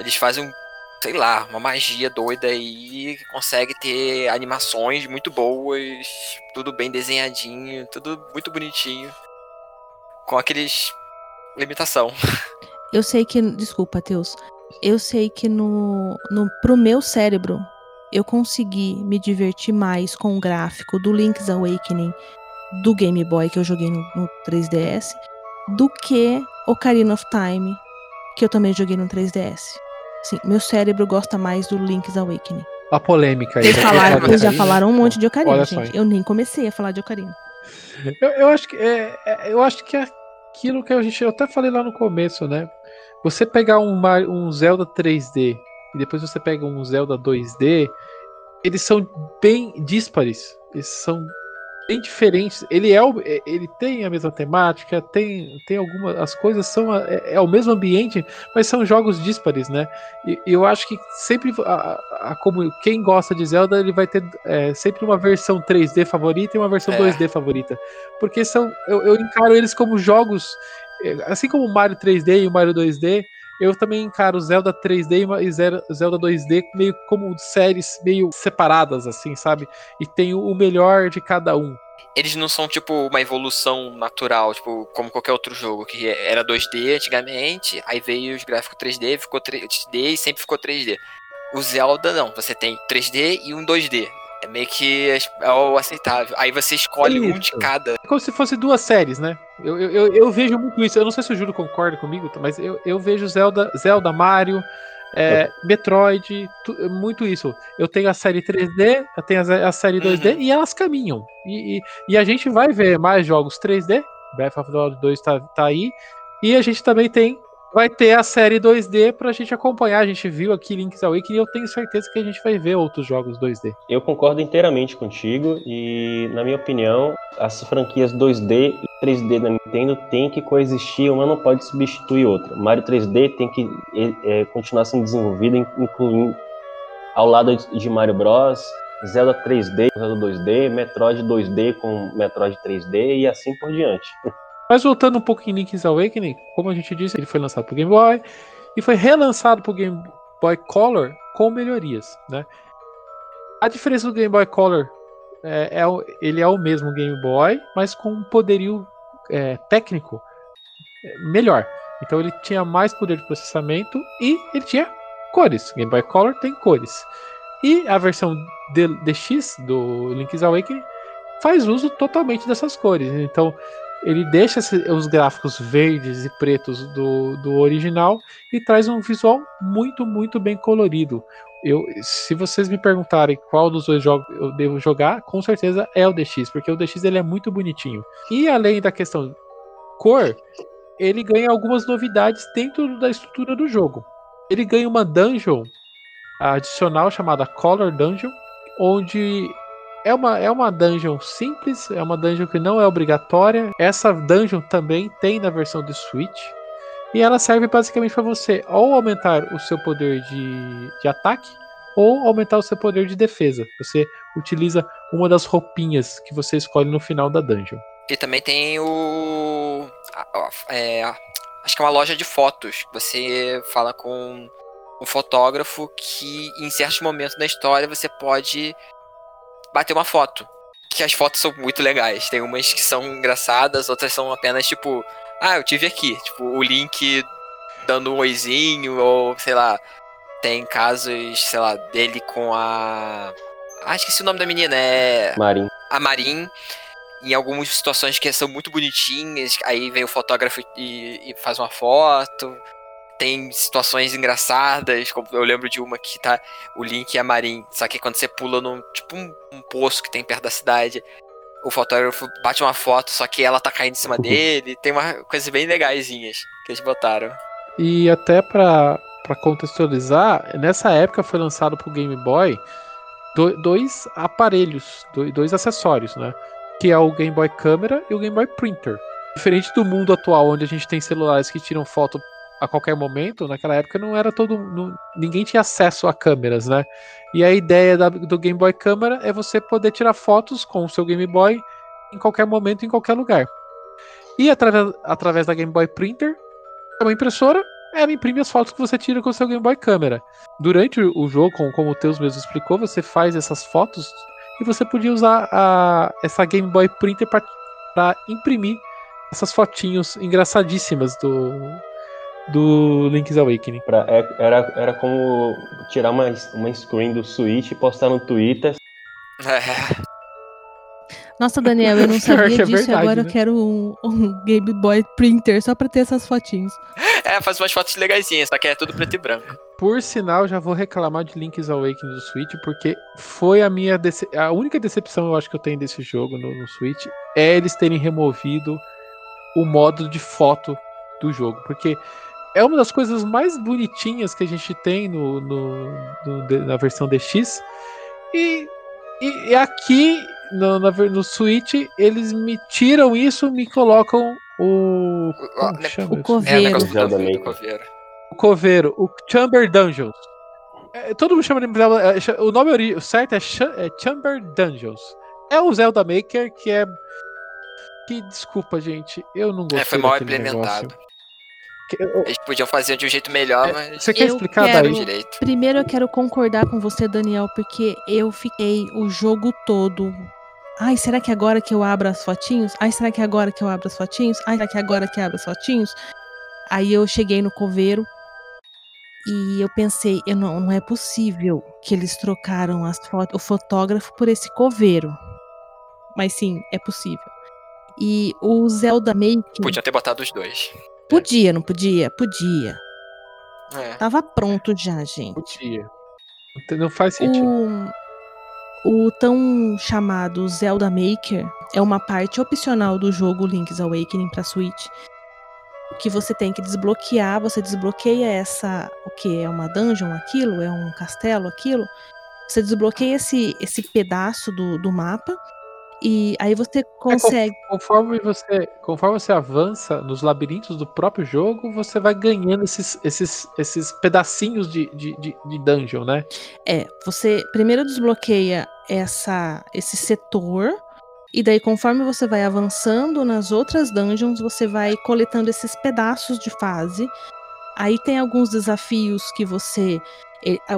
Eles fazem, sei lá, uma magia doida e consegue ter animações muito boas, tudo bem desenhadinho, tudo muito bonitinho. Com aqueles limitação. Eu sei que. Desculpa, Teus. Eu sei que no, no pro meu cérebro eu consegui me divertir mais com o gráfico do Link's Awakening do Game Boy que eu joguei no, no 3DS do que Ocarina of Time que eu também joguei no 3DS. Sim, meu cérebro gosta mais do Link's Awakening. A polêmica aí. Vocês, da falaram, vocês já falaram um monte de Ocarina, gente. Eu nem comecei a falar de Ocarina. Eu, eu acho que é, é- eu acho que é aquilo que a gente eu até falei lá no começo, né? Você pegar um, um Zelda 3D e depois você pega um Zelda 2D, eles são bem díspares. Eles são bem diferentes. Ele é o- é- ele tem a mesma temática, tem tem algumas as coisas são é, é o mesmo ambiente, mas são jogos díspares, né? E eu acho que sempre a, a- comu- quem gosta de Zelda ele vai ter é, sempre uma versão 3D favorita e uma versão É. 2D favorita porque são eu, eu encaro eles como jogos eh, assim como o Mario 3D e o Mario 2D eu também encaro Zelda 3D e Zelda 2D meio como séries meio separadas assim sabe e tem o melhor de cada um eles não são tipo uma evolução natural, tipo, como qualquer outro jogo, que era 2D antigamente, aí veio os gráficos 3D, ficou 3D e sempre ficou 3D. O Zelda não, você tem 3D e um 2D. É meio que é o aceitável. Aí você escolhe um de Isso. cada. É como se fosse duas séries né eu, eu, eu, eu vejo muito isso eu não sei se o Júlio concorda comigo mas eu, eu vejo Zelda Zelda Mario é, Metroid, tu- muito isso. Eu tenho a série 3D, eu tenho a, a série 2D Uhum. e elas caminham. E, e, e a gente vai ver mais jogos 3D. Breath of the Wild 2 tá, tá aí. E a gente também tem. Vai ter a série 2D pra gente acompanhar. A gente viu aqui Link's Awakening e eu tenho certeza que a gente vai ver outros jogos 2D. Eu concordo inteiramente contigo e, na minha opinião, as franquias 2D e 3D da Nintendo têm que coexistir, uma não pode substituir outra. Mario 3D tem que é, continuar sendo desenvolvido, incluindo ao lado de Mario Bros, Zelda 3D, Zelda 2D, Metroid 2D com Metroid 3D e assim por diante. Mas voltando um pouco em Link's Awakening, como a gente disse, ele foi lançado pro Game Boy e foi relançado pro Game Boy Color com melhorias, né? A diferença do Game Boy Color é, é ele é o mesmo Game Boy, mas com um poderio é, técnico é, melhor. Então ele tinha mais poder de processamento e ele tinha cores. Game Boy Color tem cores. E a versão DX do Link's Awakening faz uso totalmente dessas cores. Então ele deixa os gráficos verdes e pretos do, do original e traz um visual muito, muito bem colorido. Eu, se vocês me perguntarem qual dos dois jogos eu devo jogar, com certeza é o DX, porque o DX ele é muito bonitinho. E além da questão cor, ele ganha algumas novidades dentro da estrutura do jogo. Ele ganha uma dungeon adicional chamada Color Dungeon, onde é uma, é uma dungeon simples, é uma dungeon que não é obrigatória. Essa dungeon também tem na versão de Switch. E ela serve basicamente para você ou aumentar o seu poder de, de ataque ou aumentar o seu poder de defesa. Você utiliza uma das roupinhas que você escolhe no final da dungeon. E também tem o. é, acho que é uma loja de fotos. Você fala com um fotógrafo que em certos momentos da história você pode bater uma foto. Que as fotos são muito legais. Tem umas que são engraçadas, outras são apenas tipo. Ah, eu tive aqui. Tipo, o link dando um oizinho, ou sei lá. Tem casos, sei lá, dele com a. Ah, esqueci o nome da menina. É Marim. a Marin em algumas situações que são muito bonitinhas, aí vem o fotógrafo e, e faz uma foto. Tem situações engraçadas, como eu lembro de uma que tá o Link e a Marin, só que quando você pula num tipo um, um poço que tem perto da cidade, o fotógrafo bate uma foto, só que ela tá caindo em cima dele. Tem uma coisas bem legaisinhas que eles botaram. E até para contextualizar, nessa época foi lançado pro Game Boy do- dois aparelhos, do- dois acessórios, né? Que é o Game Boy Câmera e o Game Boy Printer. Diferente do mundo atual, onde a gente tem celulares que tiram foto a qualquer momento, naquela época não era todo. não- ninguém tinha acesso a câmeras, né? E a ideia da- do Game Boy Câmera é você poder tirar fotos com o seu Game Boy em qualquer momento, em qualquer lugar. E através, através da Game Boy Printer, é uma impressora, ela imprime as fotos que você tira com o seu Game Boy Câmera. Durante o jogo, como, como o Teus mesmo explicou, você faz essas fotos e você podia usar a, essa Game Boy Printer para imprimir essas fotinhos engraçadíssimas do, do Link's Awakening. Pra, é- era, era como tirar uma, uma screen do Switch e postar no Twitter. Nossa, Daniel, eu não sabia que é disso verdade, agora né? eu quero um, um Game Boy Printer só pra ter essas fotinhos. É, faz umas fotos legaisinhas, só que é tudo preto e branco. Por sinal, já vou reclamar de Link's Awakening do Switch, porque foi a minha dece- a única decepção eu acho que eu tenho desse jogo no, no Switch é eles terem removido o modo de foto do jogo, porque é uma das coisas mais bonitinhas que a gente tem no, no- no- na versão DX e, e, e aqui no, na no Switch eles me tiram isso, me colocam o como que né, O? É, o coveiro. coveiro. o coveiro, o Chamber Dungeons. É, todo mundo chama de é, o nome certo é, é Chamber Dungeons. É o Zelda Maker que é que desculpa, gente, eu não gostei É, foi mal implementado. negócio. Eles podiam fazer de um jeito melhor, É, mas Você quer Eu explicar quero- daí? direito. Primeiro eu quero concordar com você, Daniel, porque eu fiquei o jogo todo. Ai, será que agora que eu abro as fotinhos? Ai, será que agora que eu abro as fotinhos? Ai, será que agora que eu abro as fotinhos? Aí eu cheguei no coveiro e eu pensei, eu não, não é possível que eles trocaram as fotos, o fotógrafo por esse coveiro. Mas sim, é possível. E o Zelda Maker Podiam ter botado os dois. Podia, não podia? Podia. É. Tava pronto já, gente. Podia. Não faz sentido. O, o tão chamado Zelda Maker é uma parte opcional do jogo Link's Awakening para Switch. Que você tem que desbloquear, você desbloqueia essa. O que? É uma dungeon aquilo? É um castelo aquilo? Você desbloqueia esse, esse pedaço do, do mapa. E aí você consegue. Conforme você, conforme você avança nos labirintos do próprio jogo, você vai ganhando esses, esses, esses pedacinhos de, de, de, de dungeon, né? É, você primeiro desbloqueia essa, esse setor. E daí, conforme você vai avançando nas outras dungeons, você vai coletando esses pedaços de fase. Aí tem alguns desafios que você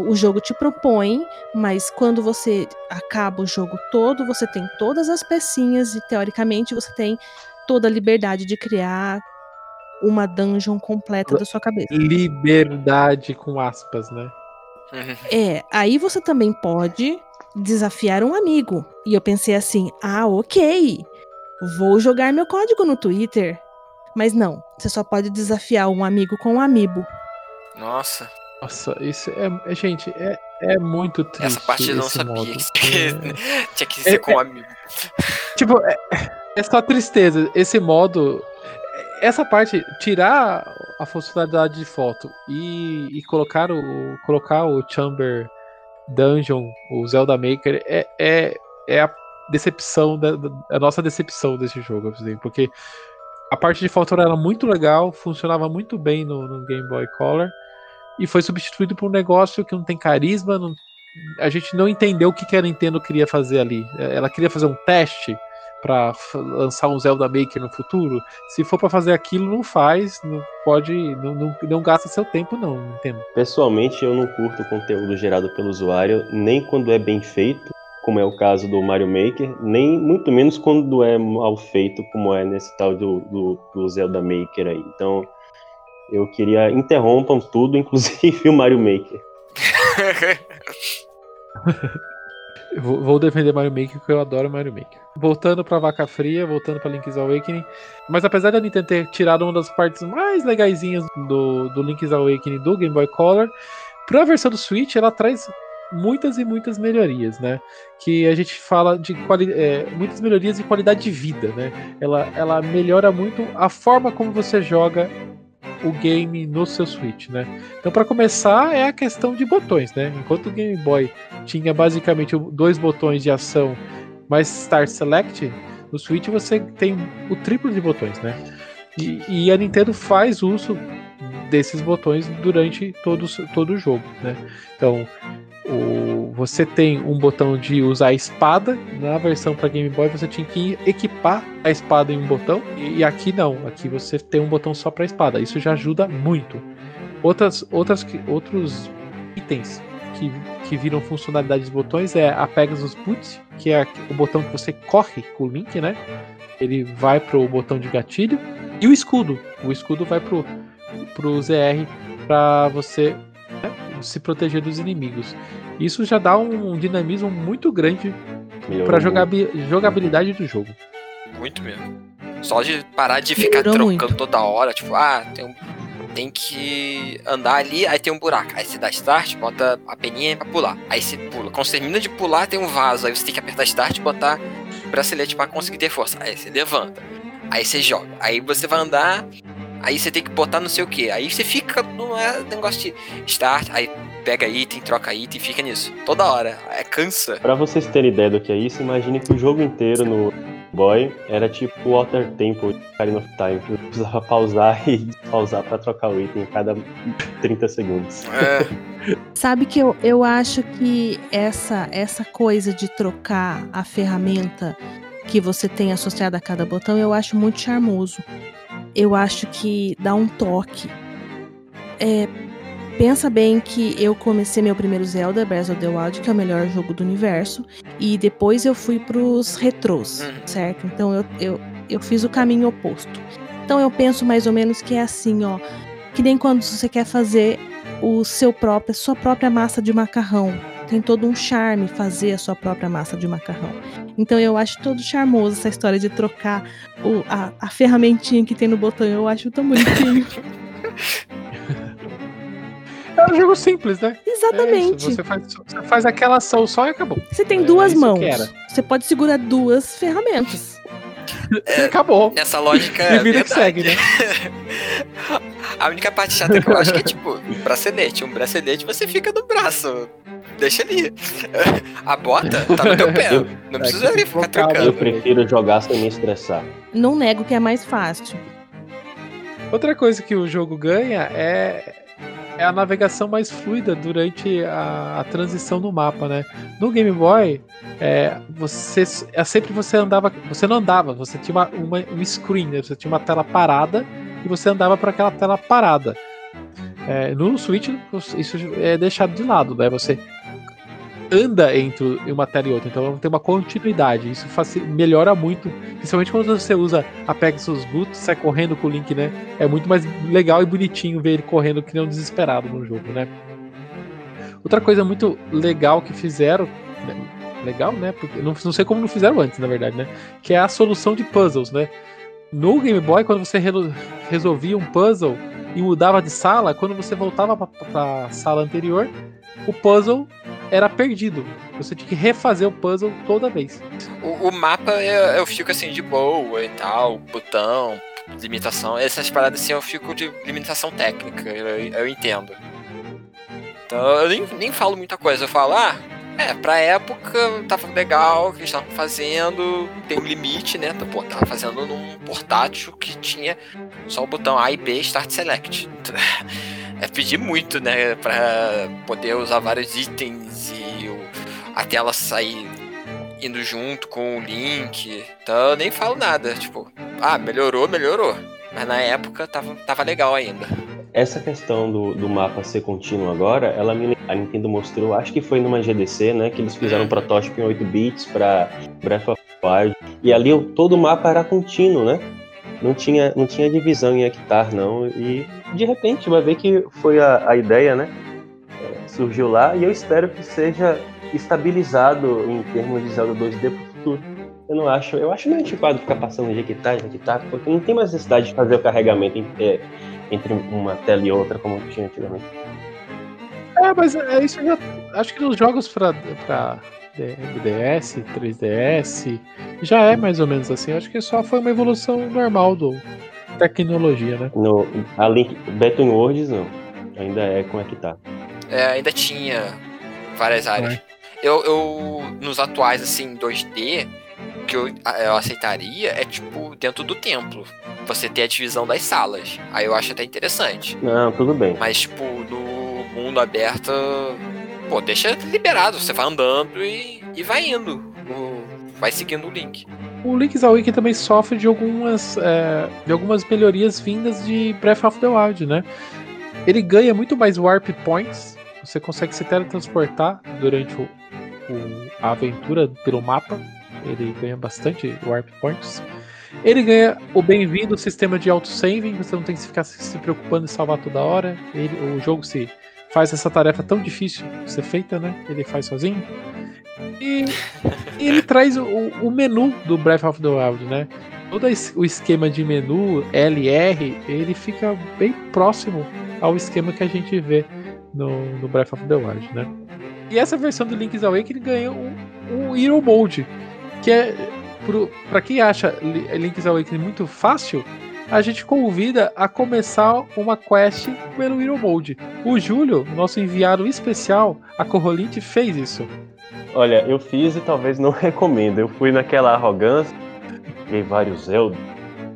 O jogo te propõe, mas quando você acaba o jogo todo, você tem todas as pecinhas e teoricamente você tem toda a liberdade de criar uma dungeon completa da sua cabeça. Liberdade com aspas, né? É, aí você também pode desafiar um amigo. E eu pensei assim: ah, ok, vou jogar meu código no Twitter. Mas não, você só pode desafiar um amigo com um amiibo. Nossa, Nossa, isso é. é- gente, é, é muito triste. essa parte eu não sabia. modo. que É. Tinha que ser com um amigo. Tipo, é, é só tristeza. Esse modo. Essa parte, tirar a funcionalidade de foto e, e colocar, o, colocar o Chamber Dungeon, o Zelda Maker, é, é, é a decepção, da, da- a nossa decepção desse jogo, porque a parte de foto era muito legal, funcionava muito bem no, no Game Boy Color e foi substituído por um negócio que não tem carisma, não- a gente não entendeu o que, que a Nintendo queria fazer ali. Ela queria fazer um teste para lançar um Zelda Maker no futuro. Se for para fazer aquilo, não faz, não pode, não, não, não gasta seu tempo não, Nintendo. Pessoalmente, eu não curto o conteúdo gerado pelo usuário, nem quando é bem feito, como é o caso do Mario Maker, nem muito menos quando é mal feito, como é nesse tal do, do, do Zelda Maker aí. Então, eu queria interrompam tudo, inclusive o Mario Maker. Vou, defender Mario Maker porque eu adoro Mario Maker. Voltando pra Vaca Fria, voltando pra Link's Awakening. Mas apesar da Nintendo ter tirado uma das partes mais legaisinhas do, do Link's Awakening do Game Boy Color, pra versão do Switch ela traz muitas e muitas melhorias, né? Que a gente fala de é, muitas melhorias de qualidade de vida, né? Ela, ela melhora muito a forma como você joga o game no seu Switch, né? Então, para começar, é a questão de botões, né? Enquanto o Game Boy tinha basicamente dois botões de ação mais Start Select, no Switch você tem o triplo de botões, né? E, e a Nintendo faz uso desses botões durante todo, todo o jogo, né? Então, o- você tem um botão de usar a espada. Na versão para Game Boy você tinha que equipar a espada em um botão. E, e aqui não. Aqui você tem um botão só para espada. Isso já ajuda muito. Outras, outras, outros itens que, que viram funcionalidade dos botões é a Pegasus Boot, que é o botão que você corre com o Link, né? Ele vai pro botão de gatilho. E o escudo. O escudo vai pro, pro ZR para você né, se proteger dos inimigos. Isso já dá um dinamismo muito grande para muito. jogabilidade do jogo. Muito mesmo. Só de parar de ficar Melhorou trocando muito. toda hora, tipo, ah, tem, um, tem que andar ali, aí tem um buraco. Aí você dá start, bota a peninha pra pular. Aí você pula. Quando você termina de pular, tem um vaso. Aí você tem que apertar start e botar o bracelete pra conseguir ter força. Aí você levanta. Aí você joga. Aí você vai andar. Aí você tem que botar não sei o que. Aí você fica no é, negócio de start. Aí pega item, troca item fica nisso. Toda hora. É cansa. Pra vocês terem ideia do que é isso, imagine que o jogo inteiro no Boy era tipo o Water Temple de Ocarina of Time, você precisava pausar e pausar pra trocar o item a cada 30 segundos. É, Sabe que eu, eu acho que essa, essa coisa de trocar a ferramenta que você tem associada a cada botão, eu acho muito charmoso. Eu acho que dá um toque. É, pensa bem que eu comecei meu primeiro Zelda, Breath of the Wild, que é o melhor jogo do universo, e depois eu fui pros retrôs, Uhum. certo? Então eu, eu, eu fiz o caminho oposto. Então eu penso mais ou menos que é assim, ó. Que nem quando você quer fazer o seu próprio, sua própria massa de macarrão. Tem todo um charme fazer a sua própria massa de macarrão. Então eu acho todo charmoso essa história de trocar o- a, a ferramentinha que tem no botão. Eu acho tão bonitinho. É um jogo simples, né? É Exatamente. isso, você, faz, você faz aquela ação só e acabou. Você tem É duas que mãos. Você pode segurar duas ferramentas. E acabou. nessa lógica. e vida é que segue, né? A única parte chata que eu acho que é tipo, bracelete. Um bracelete você fica no braço. Deixa ali. A bota tá no teu pé. Eu- Não precisa É ficar cabo, Eu trocando. prefiro jogar sem me estressar. Não nego que é mais fácil. Outra coisa que o jogo ganha é, é a navegação mais fluida durante a, a transição no mapa, né? No Game Boy, é, você é sempre você andava, você não andava, você tinha uma, uma, um screen, né? você tinha uma tela parada e você andava para aquela tela parada. É, no Switch, isso é deixado de lado, né? Você anda entre uma tela e outra, então tem uma continuidade. Isso melhora muito, principalmente quando você usa a Pegasus Boot, sai correndo com o Link, né? É muito mais legal e bonitinho ver ele correndo que nem um desesperado no jogo, né? Outra coisa muito legal que fizeram, né? legal, né? Porque não, não sei como não fizeram antes, na verdade, né? Que é a solução de puzzles, né? No Game Boy, quando você re resolvia um puzzle e mudava de sala, quando você voltava para a sala anterior, o puzzle era perdido. Você tinha que refazer o puzzle toda vez. O, o mapa eu, eu, fico assim de boa e tal, botão, limitação, essas paradas assim eu fico de limitação técnica, eu, eu entendo. Então eu nem, nem falo muita coisa, eu falo, ah, é, pra época tava legal que eles estavam fazendo, tem um limite, né? Pô, tava fazendo num portátil que tinha só o botão A e B Start Select. É pedir muito, né? Pra poder usar vários itens e o, a tela sair indo junto com o link. Então eu nem falo nada. Tipo, ah, melhorou, melhorou. Mas na época tava, tava legal ainda. Essa questão do, do mapa ser contínuo agora, ela me a Nintendo mostrou, acho que foi numa GDC, né, que eles fizeram um protótipo em 8 bits para Breath of the Wild, e ali todo o mapa era contínuo, né? Não tinha, não tinha divisão em hectare, não, e de repente vai ver que foi a, a ideia, né? É, surgiu lá, e eu espero que seja estabilizado em termos de Zelda 2D pro futuro. Eu não acho, eu acho meio antiquado ficar passando de hectare, de hectare, porque não tem mais necessidade de fazer o carregamento em, é, entre uma tela e outra como tinha antigamente. É, mas é isso já. Acho que nos jogos pra DS, 3DS, já é mais ou menos assim. Acho que só foi uma evolução normal do tecnologia, né? No, a Link, Between Worlds não. Ainda é como é que tá. É, ainda tinha várias áreas. É. Eu, eu, nos atuais, assim, 2D, que eu, eu aceitaria é, tipo, dentro do templo. Você ter a divisão das salas. Aí eu acho até interessante. Não, tudo bem. Mas, tipo, no mundo aberto, pô, deixa liberado. Você vai andando e, e vai indo. vai seguindo o link. O Link's Awakening também sofre de algumas, é, de algumas melhorias vindas de Breath of the Wild, né? Ele ganha muito mais Warp Points. Você consegue se teletransportar durante o, o, a aventura pelo mapa ele ganha bastante Warp Points. Ele ganha o bem-vindo sistema de auto-saving, você não tem que ficar se preocupando em salvar toda hora. Ele, o jogo se faz essa tarefa tão difícil de ser feita, né? Ele faz sozinho. E, e ele traz o, o, menu do Breath of the Wild, né? Todo o esquema de menu LR, ele fica bem próximo ao esquema que a gente vê no, no Breath of the Wild, né? E essa versão do Link's Awakening ganha um, um Hero Mode, que é para quem acha Link's Awakening muito fácil, a gente convida a começar uma quest pelo Hero Mode. O Júlio, nosso enviado especial, a Corrolite, fez isso. Olha, eu fiz e talvez não recomendo. Eu fui naquela arrogância, peguei vários Zelda,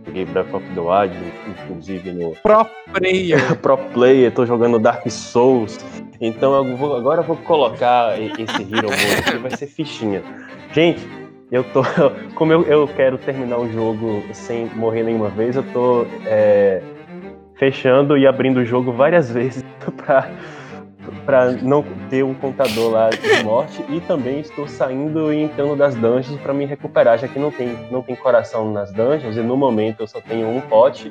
peguei Breath of the Wild, inclusive no. Pro Player! Pro Player, tô jogando Dark Souls. Então eu vou, agora eu vou colocar esse Hero Mode aqui, vai ser fichinha. Gente, eu tô. Como eu, eu quero terminar o jogo sem morrer nenhuma vez, eu tô é, fechando e abrindo o jogo várias vezes pra, pra não ter um contador lá de morte. E também estou saindo e entrando das dungeons para me recuperar, já que não tem, não tem coração nas dungeons, e no momento eu só tenho um pote.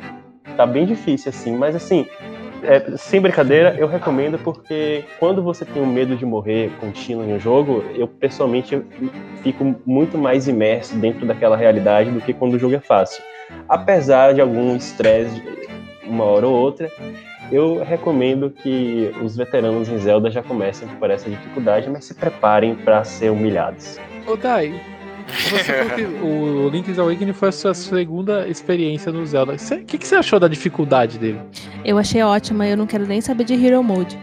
Tá bem difícil assim, mas assim, é, sem brincadeira, eu recomendo porque quando você tem um medo de morrer contínuo em um jogo, eu pessoalmente fico muito mais imerso dentro daquela realidade do que quando o jogo é fácil. Apesar de algum estresse uma hora ou outra, eu recomendo que os veteranos em Zelda já comecem por essa dificuldade, mas se preparem para ser humilhados. Ô Dai, você o Link's Awakening foi a sua segunda experiência no Zelda. O que, que você achou da dificuldade dele? Eu achei ótima, eu não quero nem saber de Hero Mode.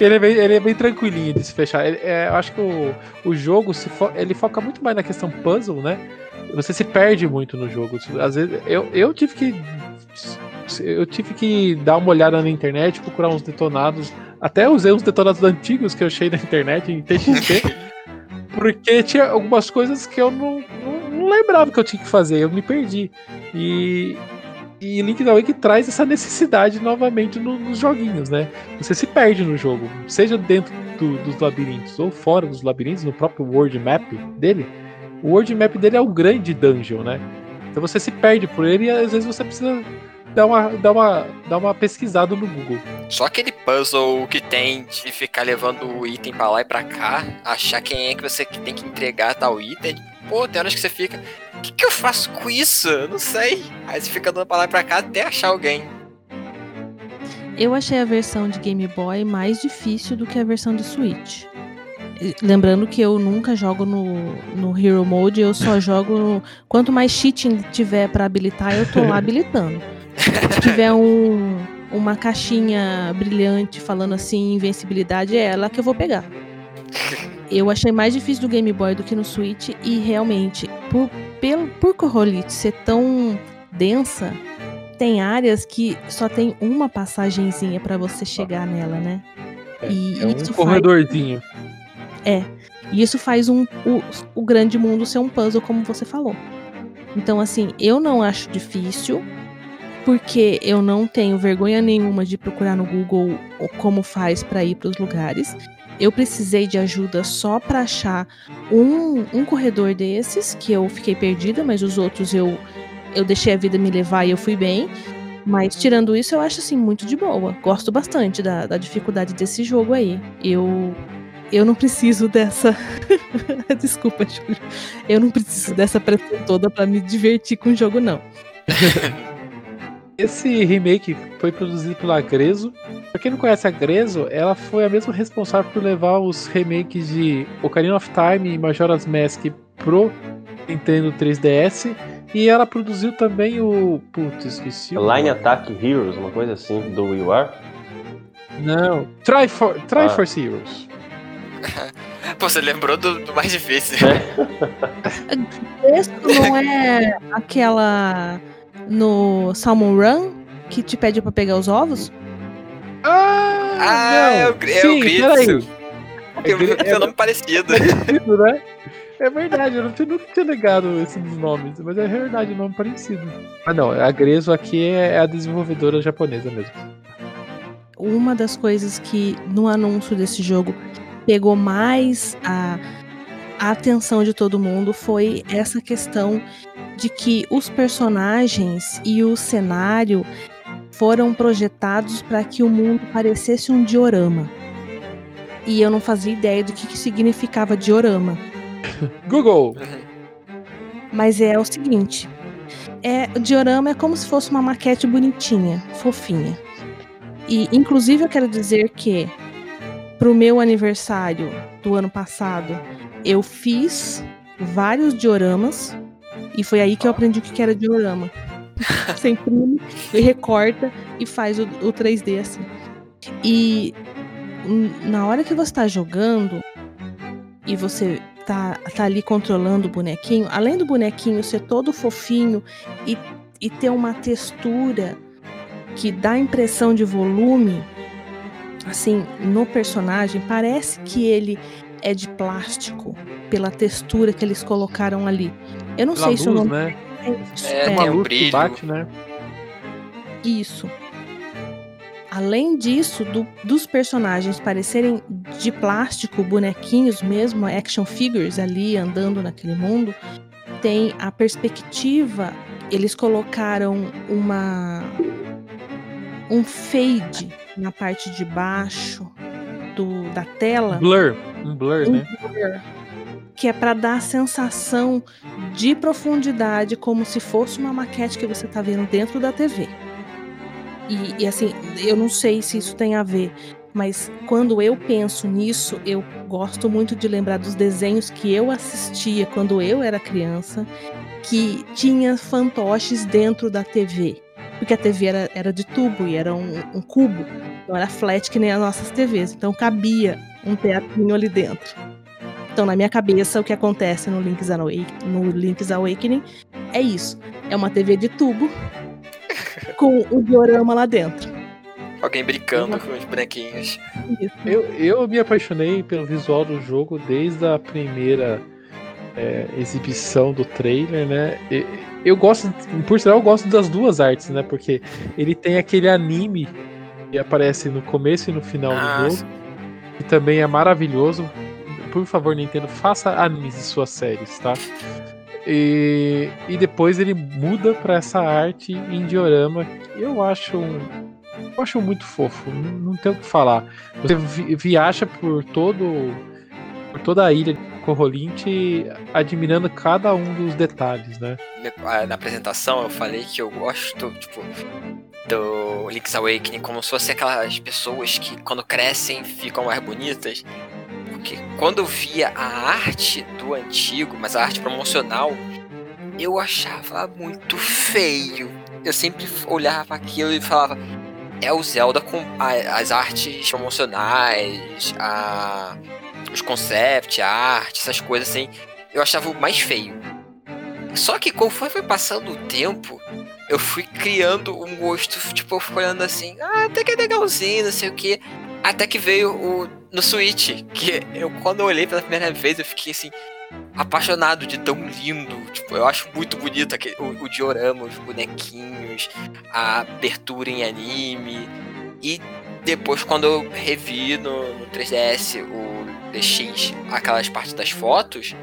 ele, é bem, ele é bem tranquilinho de se fechar. Ele, é, eu acho que o, o jogo se fo ele foca muito mais na questão puzzle, né? Você se perde muito no jogo. Às vezes eu, eu tive que eu tive que dar uma olhada na internet, procurar uns detonados. Até usei uns detonados antigos que eu achei na internet em TXT. Porque tinha algumas coisas que eu não, não, não, lembrava que eu tinha que fazer, eu me perdi. E, E Link's Awakening traz essa necessidade novamente no- nos joguinhos, né? Você se perde no jogo, seja dentro do- dos labirintos ou fora dos labirintos, no próprio world map dele. O world map dele é o grande dungeon, né? Então você se perde por ele e às vezes você precisa dar uma, dar uma, dar uma pesquisada no Google. Só aquele puzzle que tem de ficar levando o item pra lá e pra cá, achar quem é que você que tem que entregar tal item. Pô, tem horas que você fica. O que, que eu faço com isso? Eu não sei. Aí você fica andando pra lá e pra cá até achar alguém. Eu achei a versão de Game Boy mais difícil do que a versão de Switch. Lembrando que eu nunca jogo no, no Hero Mode, eu só jogo. no- Quanto mais cheating tiver pra habilitar, eu tô lá habilitando. Se tiver um, uma caixinha brilhante falando assim, invencibilidade, é ela que eu vou pegar. Eu achei mais difícil do Game Boy do que no Switch e realmente, por, pelo, por Corrolite ser tão densa, tem áreas que só tem uma passagenzinha pra você chegar nela, né? É, E é um isso faz- corredorzinho. E isso faz um, o, o grande mundo ser um puzzle, como você falou. Então, assim, eu não acho difícil, porque eu não tenho vergonha nenhuma de procurar no Google como faz pra ir pros lugares. Eu precisei de ajuda só pra achar um, um corredor desses, que eu fiquei perdida, mas os outros eu, eu deixei a vida me levar e eu fui bem. Mas tirando isso, eu acho assim muito de boa. Gosto bastante da, da dificuldade desse jogo aí. Eu eu não preciso dessa. Desculpa, Júlio. Eu não preciso dessa pressão toda pra me divertir com o jogo, não. Esse remake foi produzido pela Grezzo. Pra quem não conhece a Grezzo, ela foi a mesma responsável por levar os remakes de Ocarina of Time e Majora's Mask pro Nintendo 3DS. E ela produziu também o. Putz, esqueci. o Line. Attack Heroes, uma coisa assim, do Wii U. Não. Trifor Triforce Ah. Heroes. Pô, você lembrou do, do mais difícil. Esse não é aquela no Salmon Run que te pede pra pegar os ovos? Ah! Ah, é o, é Sim, o Gritsu. peraí. Tem um É- um nome parecido. parecido, né? É verdade, eu não tinha, nunca tinha negado esses nomes, mas é verdade, nome parecido. Ah não, a Grezzo aqui é a desenvolvedora japonesa mesmo. Uma das coisas que no anúncio desse jogo pegou mais a, a atenção de todo mundo foi essa questão de que os personagens e o cenário foram projetados para que o mundo parecesse um diorama. E eu não fazia ideia do que, que significava diorama. Google! Mas é o seguinte: é, o diorama é como se fosse uma maquete bonitinha, fofinha. E, inclusive, eu quero dizer que, pro meu aniversário do ano passado, eu fiz vários dioramas. E foi aí que eu aprendi o que era diorama. Você imprime e recorta e faz o, o 3D assim. E na hora que você tá jogando e você tá, tá ali controlando o bonequinho, além do bonequinho ser todo fofinho e, e ter uma textura que dá impressão de volume, assim, no personagem, parece que ele é de plástico pela textura que eles colocaram ali. Eu não Pela sei se o luz, nome né? é isso. É, é, Uma um luz que brilho. bate, né? isso. Além disso, do- dos personagens parecerem de plástico, bonequinhos mesmo, action figures ali andando naquele mundo, tem a perspectiva. Eles colocaram uma um fade na parte de baixo do, da tela Blur. Um blur, um né? blur, que é para dar a sensação de profundidade, como se fosse uma maquete que você tá vendo dentro da TV. E, e, assim, eu não sei se isso tem a ver, mas quando eu penso nisso, eu gosto muito de lembrar dos desenhos que eu assistia quando eu era criança, que tinha fantoches dentro da TV. Porque a TV era, era de tubo e era um, um cubo, não era flat que nem as nossas TVs. Então cabia um teatrinho ali dentro. Então, na minha cabeça, o que acontece no Link's Awakening, no Link's Awakening é isso. É uma TV de tubo com o diorama lá dentro. Alguém brincando com os bonequinhos. Eu, eu me apaixonei pelo visual do jogo desde a primeira é, exibição do trailer, né? Eu gosto, por sinal, eu gosto das duas artes, né? Porque ele tem aquele anime que aparece no começo e no final Ah, do jogo, que também é maravilhoso. Por favor, Nintendo, faça animes de suas séries, tá? E, e depois ele muda pra essa arte em diorama, que eu acho um, eu acho muito fofo, não, não tem o que falar. Você vi- viaja por todo por toda a ilha Corrolinte admirando cada um dos detalhes, né? na apresentação eu falei que eu gosto, tipo, do Link's Awakening como se fosse aquelas pessoas que quando crescem ficam mais bonitas. Porque quando eu via a arte do antigo, mas a arte promocional, eu achava muito feio. Eu sempre olhava aquilo e falava, é o Zelda com as artes promocionais, a, os concept, a arte, essas coisas assim, eu achava o mais feio. Só que conforme foi passando o tempo, eu fui criando um gosto, tipo, eu olhando assim, ah, até que é legalzinho, não sei o que. Até que veio o no Switch, que eu quando eu olhei pela primeira vez, eu fiquei assim, apaixonado de tão lindo. Tipo, eu acho muito bonito aquele, o, o diorama, os bonequinhos, a abertura em anime. E depois quando eu revi no, no 3DS o DX, aquelas partes das fotos,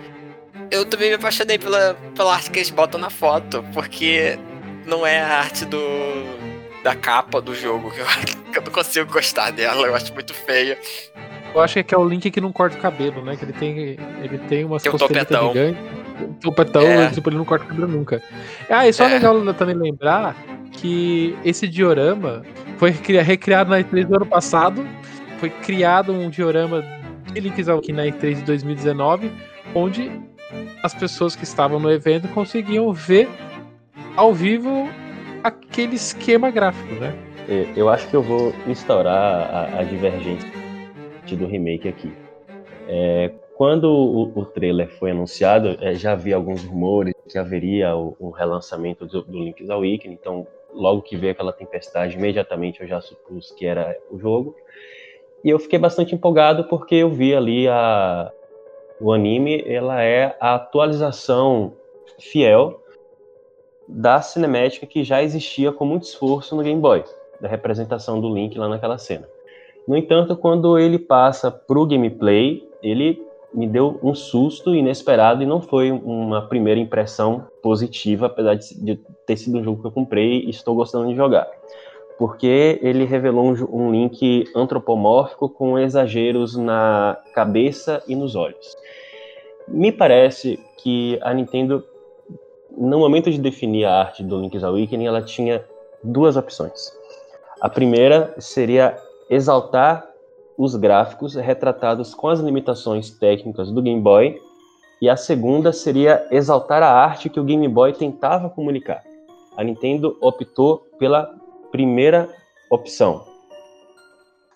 eu também me apaixonei pela, pela arte que eles botam na foto, porque não é a arte do da capa do jogo, que eu, que eu não consigo gostar dela, eu acho muito feia. Eu acho que é o Link que não corta o cabelo, né? Que ele tem, ele tem umas Tem um topetão. gigantes, um topetão, É. tipo, ele não corta o cabelo nunca. Ah, e só É. legal também lembrar que esse diorama foi recri- recriado na E3 do ano passado, foi criado um diorama Link's Awakening na E3 de 2019, onde as pessoas que estavam no evento conseguiam ver ao vivo aquele esquema gráfico, né? É, Eu acho que eu vou instaurar a, a divergência do remake aqui. É, quando o, o trailer foi anunciado, é, já havia alguns rumores que haveria o, um relançamento do, do Link's Awakening, então logo que veio aquela tempestade, imediatamente eu já supus que era o jogo. E eu fiquei bastante empolgado porque eu vi ali a, o anime, ela é a atualização fiel da cinemática que já existia com muito esforço no Game Boy, da representação do Link lá naquela cena. No entanto, quando ele passa pro gameplay, ele me deu um susto inesperado e não foi uma primeira impressão positiva, apesar de ter sido um jogo que eu comprei e estou gostando de jogar. Porque ele revelou um, um Link antropomórfico com exageros na cabeça e nos olhos. Me parece que a Nintendo no momento de definir a arte do Link's Awakening, ela tinha duas opções. A primeira seria exaltar os gráficos retratados com as limitações técnicas do Game Boy, e a segunda seria exaltar a arte que o Game Boy tentava comunicar. A Nintendo optou pela primeira opção,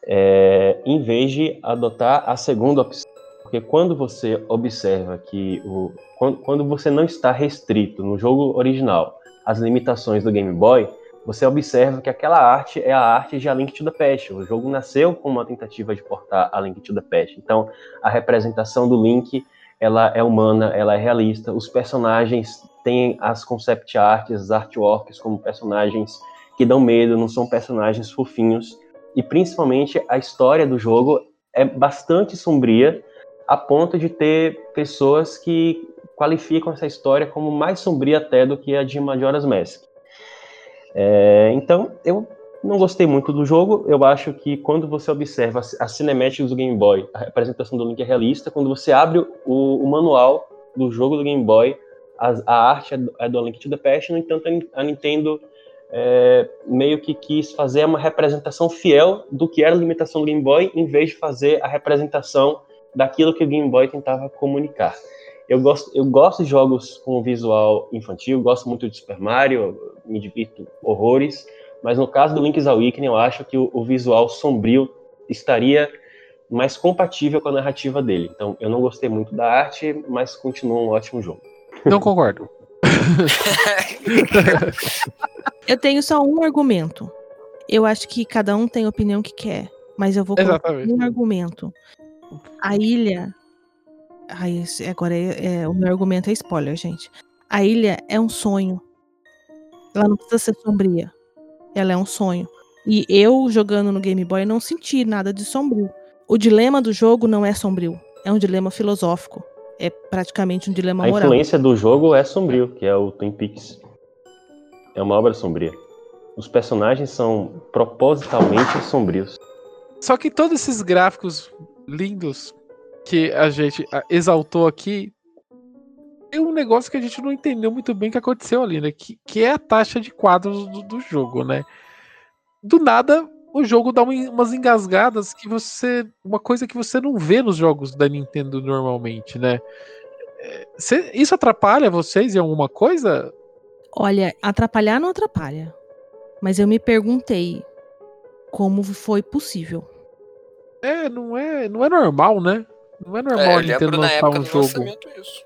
é, em vez de adotar a segunda opção. Porque quando você observa que o, quando, quando você não está restrito no jogo original às limitações do Game Boy, você observa que aquela arte é a arte de A Link to the Past. O jogo nasceu com uma tentativa de portar A Link to the Past. Então, a representação do Link, ela é humana, ela é realista. Os personagens têm as concept arts, as artworks como personagens que dão medo, não são personagens fofinhos. E principalmente a história do jogo é bastante sombria, a ponto de ter pessoas que qualificam essa história como mais sombria até do que a de Majora's Mask. É, então, eu não gostei muito do jogo. Eu acho que quando você observa as cinemáticas do Game Boy, a representação do Link é realista. Quando você abre o, o manual do jogo do Game Boy, a, a arte é do, é do Link to the Past. No entanto, a Nintendo é, meio que quis fazer uma representação fiel do que era a limitação do Game Boy, em vez de fazer a representação daquilo que o Game Boy tentava comunicar. Eu gosto, eu gosto de jogos com visual infantil, gosto muito de Super Mario, me divirto horrores, mas no caso do Link's Awakening, eu acho que o, o visual sombrio estaria mais compatível com a narrativa dele. Então, eu não gostei muito da arte, mas continua um ótimo jogo. Não concordo. Eu tenho só um argumento. Eu acho que cada um tem a opinião que quer, mas eu vou colocar um argumento. A ilha Ai, agora é, é- o meu argumento é spoiler, gente. A ilha é um sonho. Ela não precisa ser sombria. Ela é um sonho. E eu, jogando no Game Boy, não senti nada de sombrio. O dilema do jogo não é sombrio. É um dilema filosófico. É praticamente um dilema A moral. influência do jogo é sombrio, que é o Twin Peaks. É uma obra sombria. Os personagens são propositalmente sombrios. Só que todos esses gráficos lindos que a gente exaltou aqui, tem um negócio que a gente não entendeu muito bem o que aconteceu ali, né? Que, que é a taxa de quadros do, do jogo, né? Do nada, o jogo dá uma- umas engasgadas que você. Uma coisa que você não vê nos jogos da Nintendo normalmente, né? É, cê- isso atrapalha vocês em alguma coisa? Olha, atrapalhar não atrapalha. Mas eu me perguntei como foi possível. É, não é, não é normal, né? Não é normal É, Nintendo lançar época um do jogo. isso.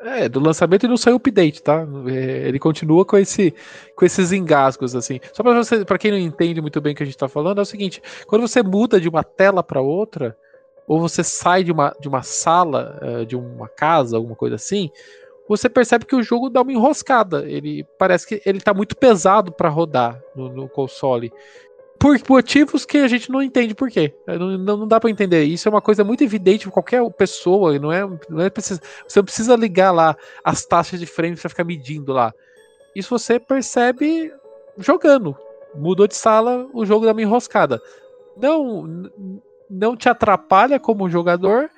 É, do lançamento e não saiu update, tá? É, ele continua com, esse, com esses engasgos, assim. Só pra você, para quem não entende muito bem o que a gente tá falando, é o seguinte: quando você muda de uma tela para outra, ou você sai de uma, de uma sala, eh, de uma casa, alguma coisa assim, você percebe que o jogo dá uma enroscada. Ele parece que ele tá muito pesado para rodar no, no console. Por motivos que a gente não entende por quê. É, Não, não, dá para entender. Isso é uma coisa muito evidente para qualquer pessoa. Não é, não é precisa, você não precisa ligar lá as taxas de frame para ficar medindo lá. Isso você percebe jogando. Mudou de sala, o jogo dá uma enroscada. Não, não te atrapalha como jogador,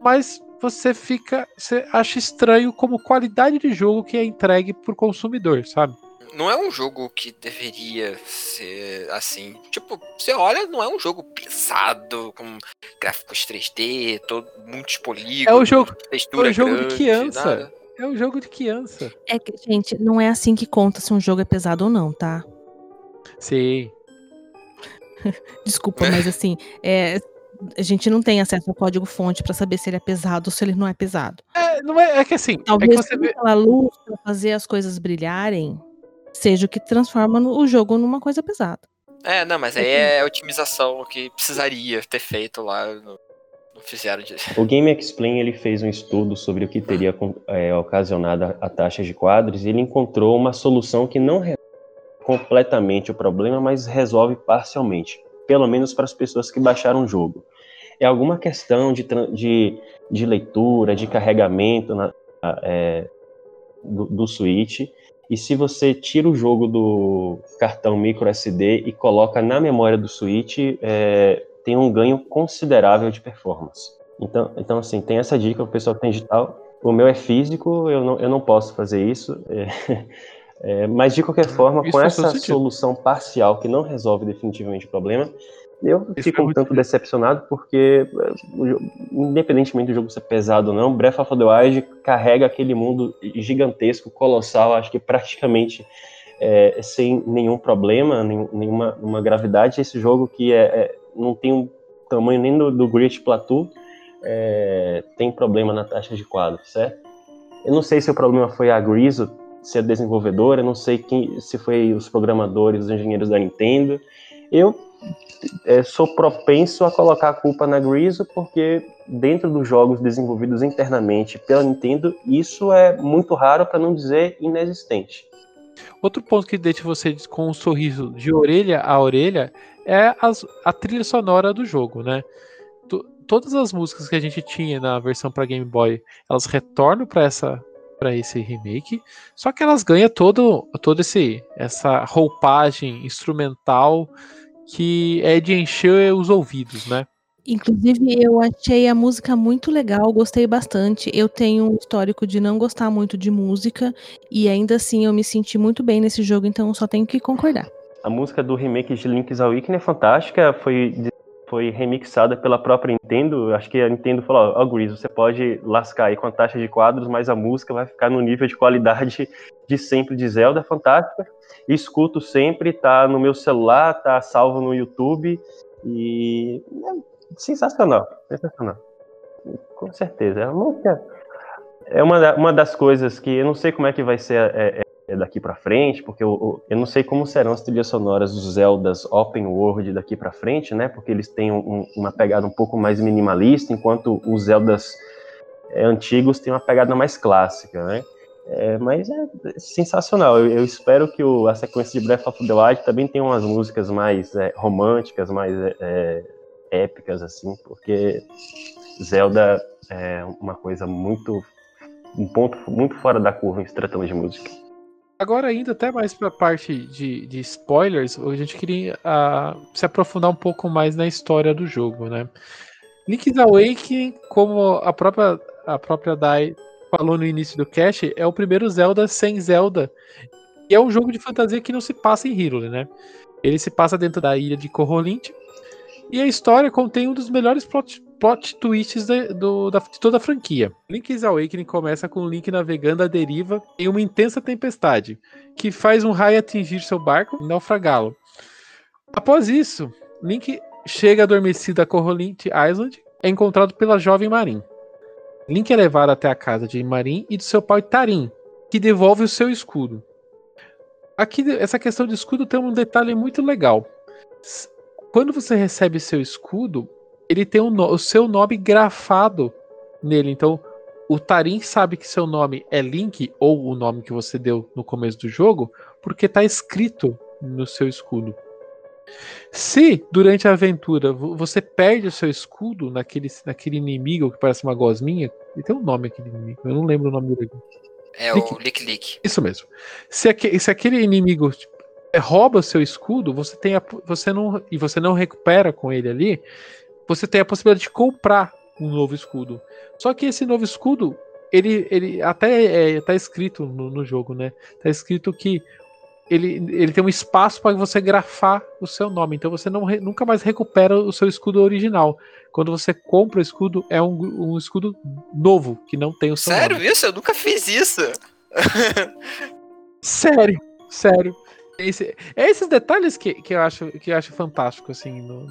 mas você fica, você acha estranho como qualidade de jogo que é entregue pro consumidor, sabe? Não é um jogo que deveria ser assim. Tipo, você olha, não é um jogo pesado, com gráficos 3D, todo, muitos polígonos, É o jogo- textura é o jogo de grande, criança. nada. É um jogo de criança. É que, gente, não é assim que conta se um jogo é pesado ou não, tá? Sim. Desculpa, mas assim, é, a gente não tem acesso ao código-fonte pra saber se ele é pesado ou se ele não é pesado. É, não é, é que assim, é que Talvez você aquela luz pra fazer as coisas brilharem seja o que transforma no- o jogo numa coisa pesada. É, não, mas aí é a otimização que precisaria ter feito lá. Não, não fizeram de. O Game Explain ele fez um estudo sobre o que teria é, ocasionado a, a taxa de quadros e ele encontrou uma solução que não resolve completamente o problema, mas resolve parcialmente, pelo menos para as pessoas que baixaram o jogo. É alguma questão de, de, de leitura, de carregamento na- é, do, do Switch. E se você tira o jogo do cartão micro SD e coloca na memória do Switch, é, tem um ganho considerável de performance. Então, então assim, tem essa dica para o pessoal que tem digital. O meu é físico, eu não, eu não posso fazer isso. é, é, mas de qualquer forma, Isso com essa solução parcial que não resolve definitivamente o problema, eu Isso fico um tanto difícil. decepcionado porque, jo- independentemente do jogo ser pesado ou não, Breath of the Wild carrega aquele mundo gigantesco, colossal, acho que praticamente é, sem nenhum problema, nenhum- nenhuma, nenhuma gravidade. Esse jogo que é, é- não tem um tamanho nem do, do Great Plateau, é, tem problema na taxa de quadros, certo? Eu não sei se o problema foi a Grizzle ser desenvolvedora, eu não sei quem, se foi os programadores, os engenheiros da Nintendo. Eu é, sou propenso a colocar a culpa na Grizzle porque dentro dos jogos desenvolvidos internamente pela Nintendo, isso é muito raro, para não dizer inexistente. Outro ponto que deixa você com um sorriso de orelha a orelha é as- a trilha sonora do jogo, né? To- todas as músicas que a gente tinha na versão para Game Boy, elas retornam para essa para esse remake, só que elas ganham todo todo esse essa roupagem instrumental que é de encher os ouvidos, né? Inclusive, eu achei a música muito legal, gostei bastante. Eu tenho um histórico de não gostar muito de música e ainda assim eu me senti muito bem nesse jogo, então só tenho que concordar. A música do remake de Link's Awakening é fantástica, foi, foi remixada pela própria Nintendo. Acho que a Nintendo falou: Ó, oh, Gris, você pode lascar aí com a taxa de quadros, mas a música vai ficar no nível de qualidade de sempre de Zelda, fantástica. Escuto sempre, tá no meu celular, tá salvo no YouTube e é sensacional, sensacional. Com certeza, é uma. É uma, uma das coisas que eu não sei como é que vai ser é, é, daqui pra frente, porque eu, eu- não sei como serão as trilhas sonoras dos Zeldas Open World daqui pra frente, né? Porque eles têm um- uma pegada um pouco mais minimalista, enquanto os Zeldas é, antigos têm uma pegada mais clássica, né? É, mas é sensacional. Eu, eu espero que o, a sequência de Breath of the Wild também tenha umas músicas mais é, românticas, mais é, épicas, assim, porque Zelda é uma coisa muito. um ponto muito fora da curva em se tratando de música. Agora, indo até mais para a parte de, de, spoilers, a gente queria uh, se aprofundar um pouco mais na história do jogo, né? Link's Awakening, como a própria, a própria Dai falou no início do cast, é o primeiro Zelda sem Zelda. E é um jogo de fantasia que não se passa em Hyrule, né? Ele se passa dentro da ilha de Corrolint. E a história contém um dos melhores plot, plot twists de, do, da, de toda a franquia. Link's Awakening começa com Link navegando à deriva em uma intensa tempestade, que faz um raio atingir seu barco e naufragá-lo. Após isso, Link chega adormecido a Corrolint Island, é encontrado pela jovem Marin. Link é levado até a casa de Marin e de seu pai Tarim, que devolve o seu escudo. Aqui, essa questão de escudo tem um detalhe muito legal. Quando você recebe seu escudo, ele tem o, o seu nome grafado nele. Então, o Tarim sabe que seu nome é Link, ou o nome que você deu no começo do jogo, porque está escrito no seu escudo. Se durante a aventura você perde o seu escudo naquele, naquele inimigo que parece uma gosminha, e tem um nome aquele inimigo, eu não lembro o nome dele. É Lick. o Lick Lick. Isso mesmo. Se, se aquele inimigo tipo, é, rouba o seu escudo, você tem a, você não e você não recupera com ele ali, você tem a possibilidade de comprar um novo escudo. Só que esse novo escudo, ele, ele até é, tá escrito no, no jogo, né? Tá escrito que ele, ele tem um espaço para você grafar o seu nome. Então você não, nunca mais recupera o seu escudo original. Quando você compra o escudo, é um, um escudo novo, que não tem o seu sério nome. isso? Eu nunca fiz isso. sério, sério. Esse, é esses detalhes que, que, eu acho, que eu acho fantástico, assim, no,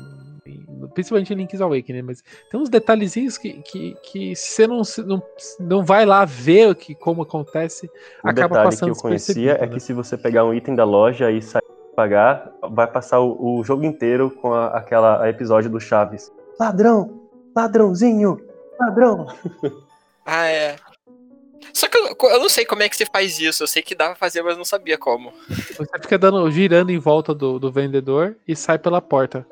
principalmente em Link's Awakening, né? mas tem uns detalhezinhos que, que, que se você não, não, não vai lá ver o que, como acontece, o acaba passando que eu conhecia é né? que se você pegar um item da loja e sair pagar, vai passar o, o jogo inteiro com a, aquela episódio do Chaves. Ladrão! Ladrãozinho! Ladrão! Ah, é. Só que eu, eu, não sei como é que você faz isso. Eu sei que dá pra fazer, mas não sabia como. Você fica dando, girando em volta do, do vendedor e sai pela porta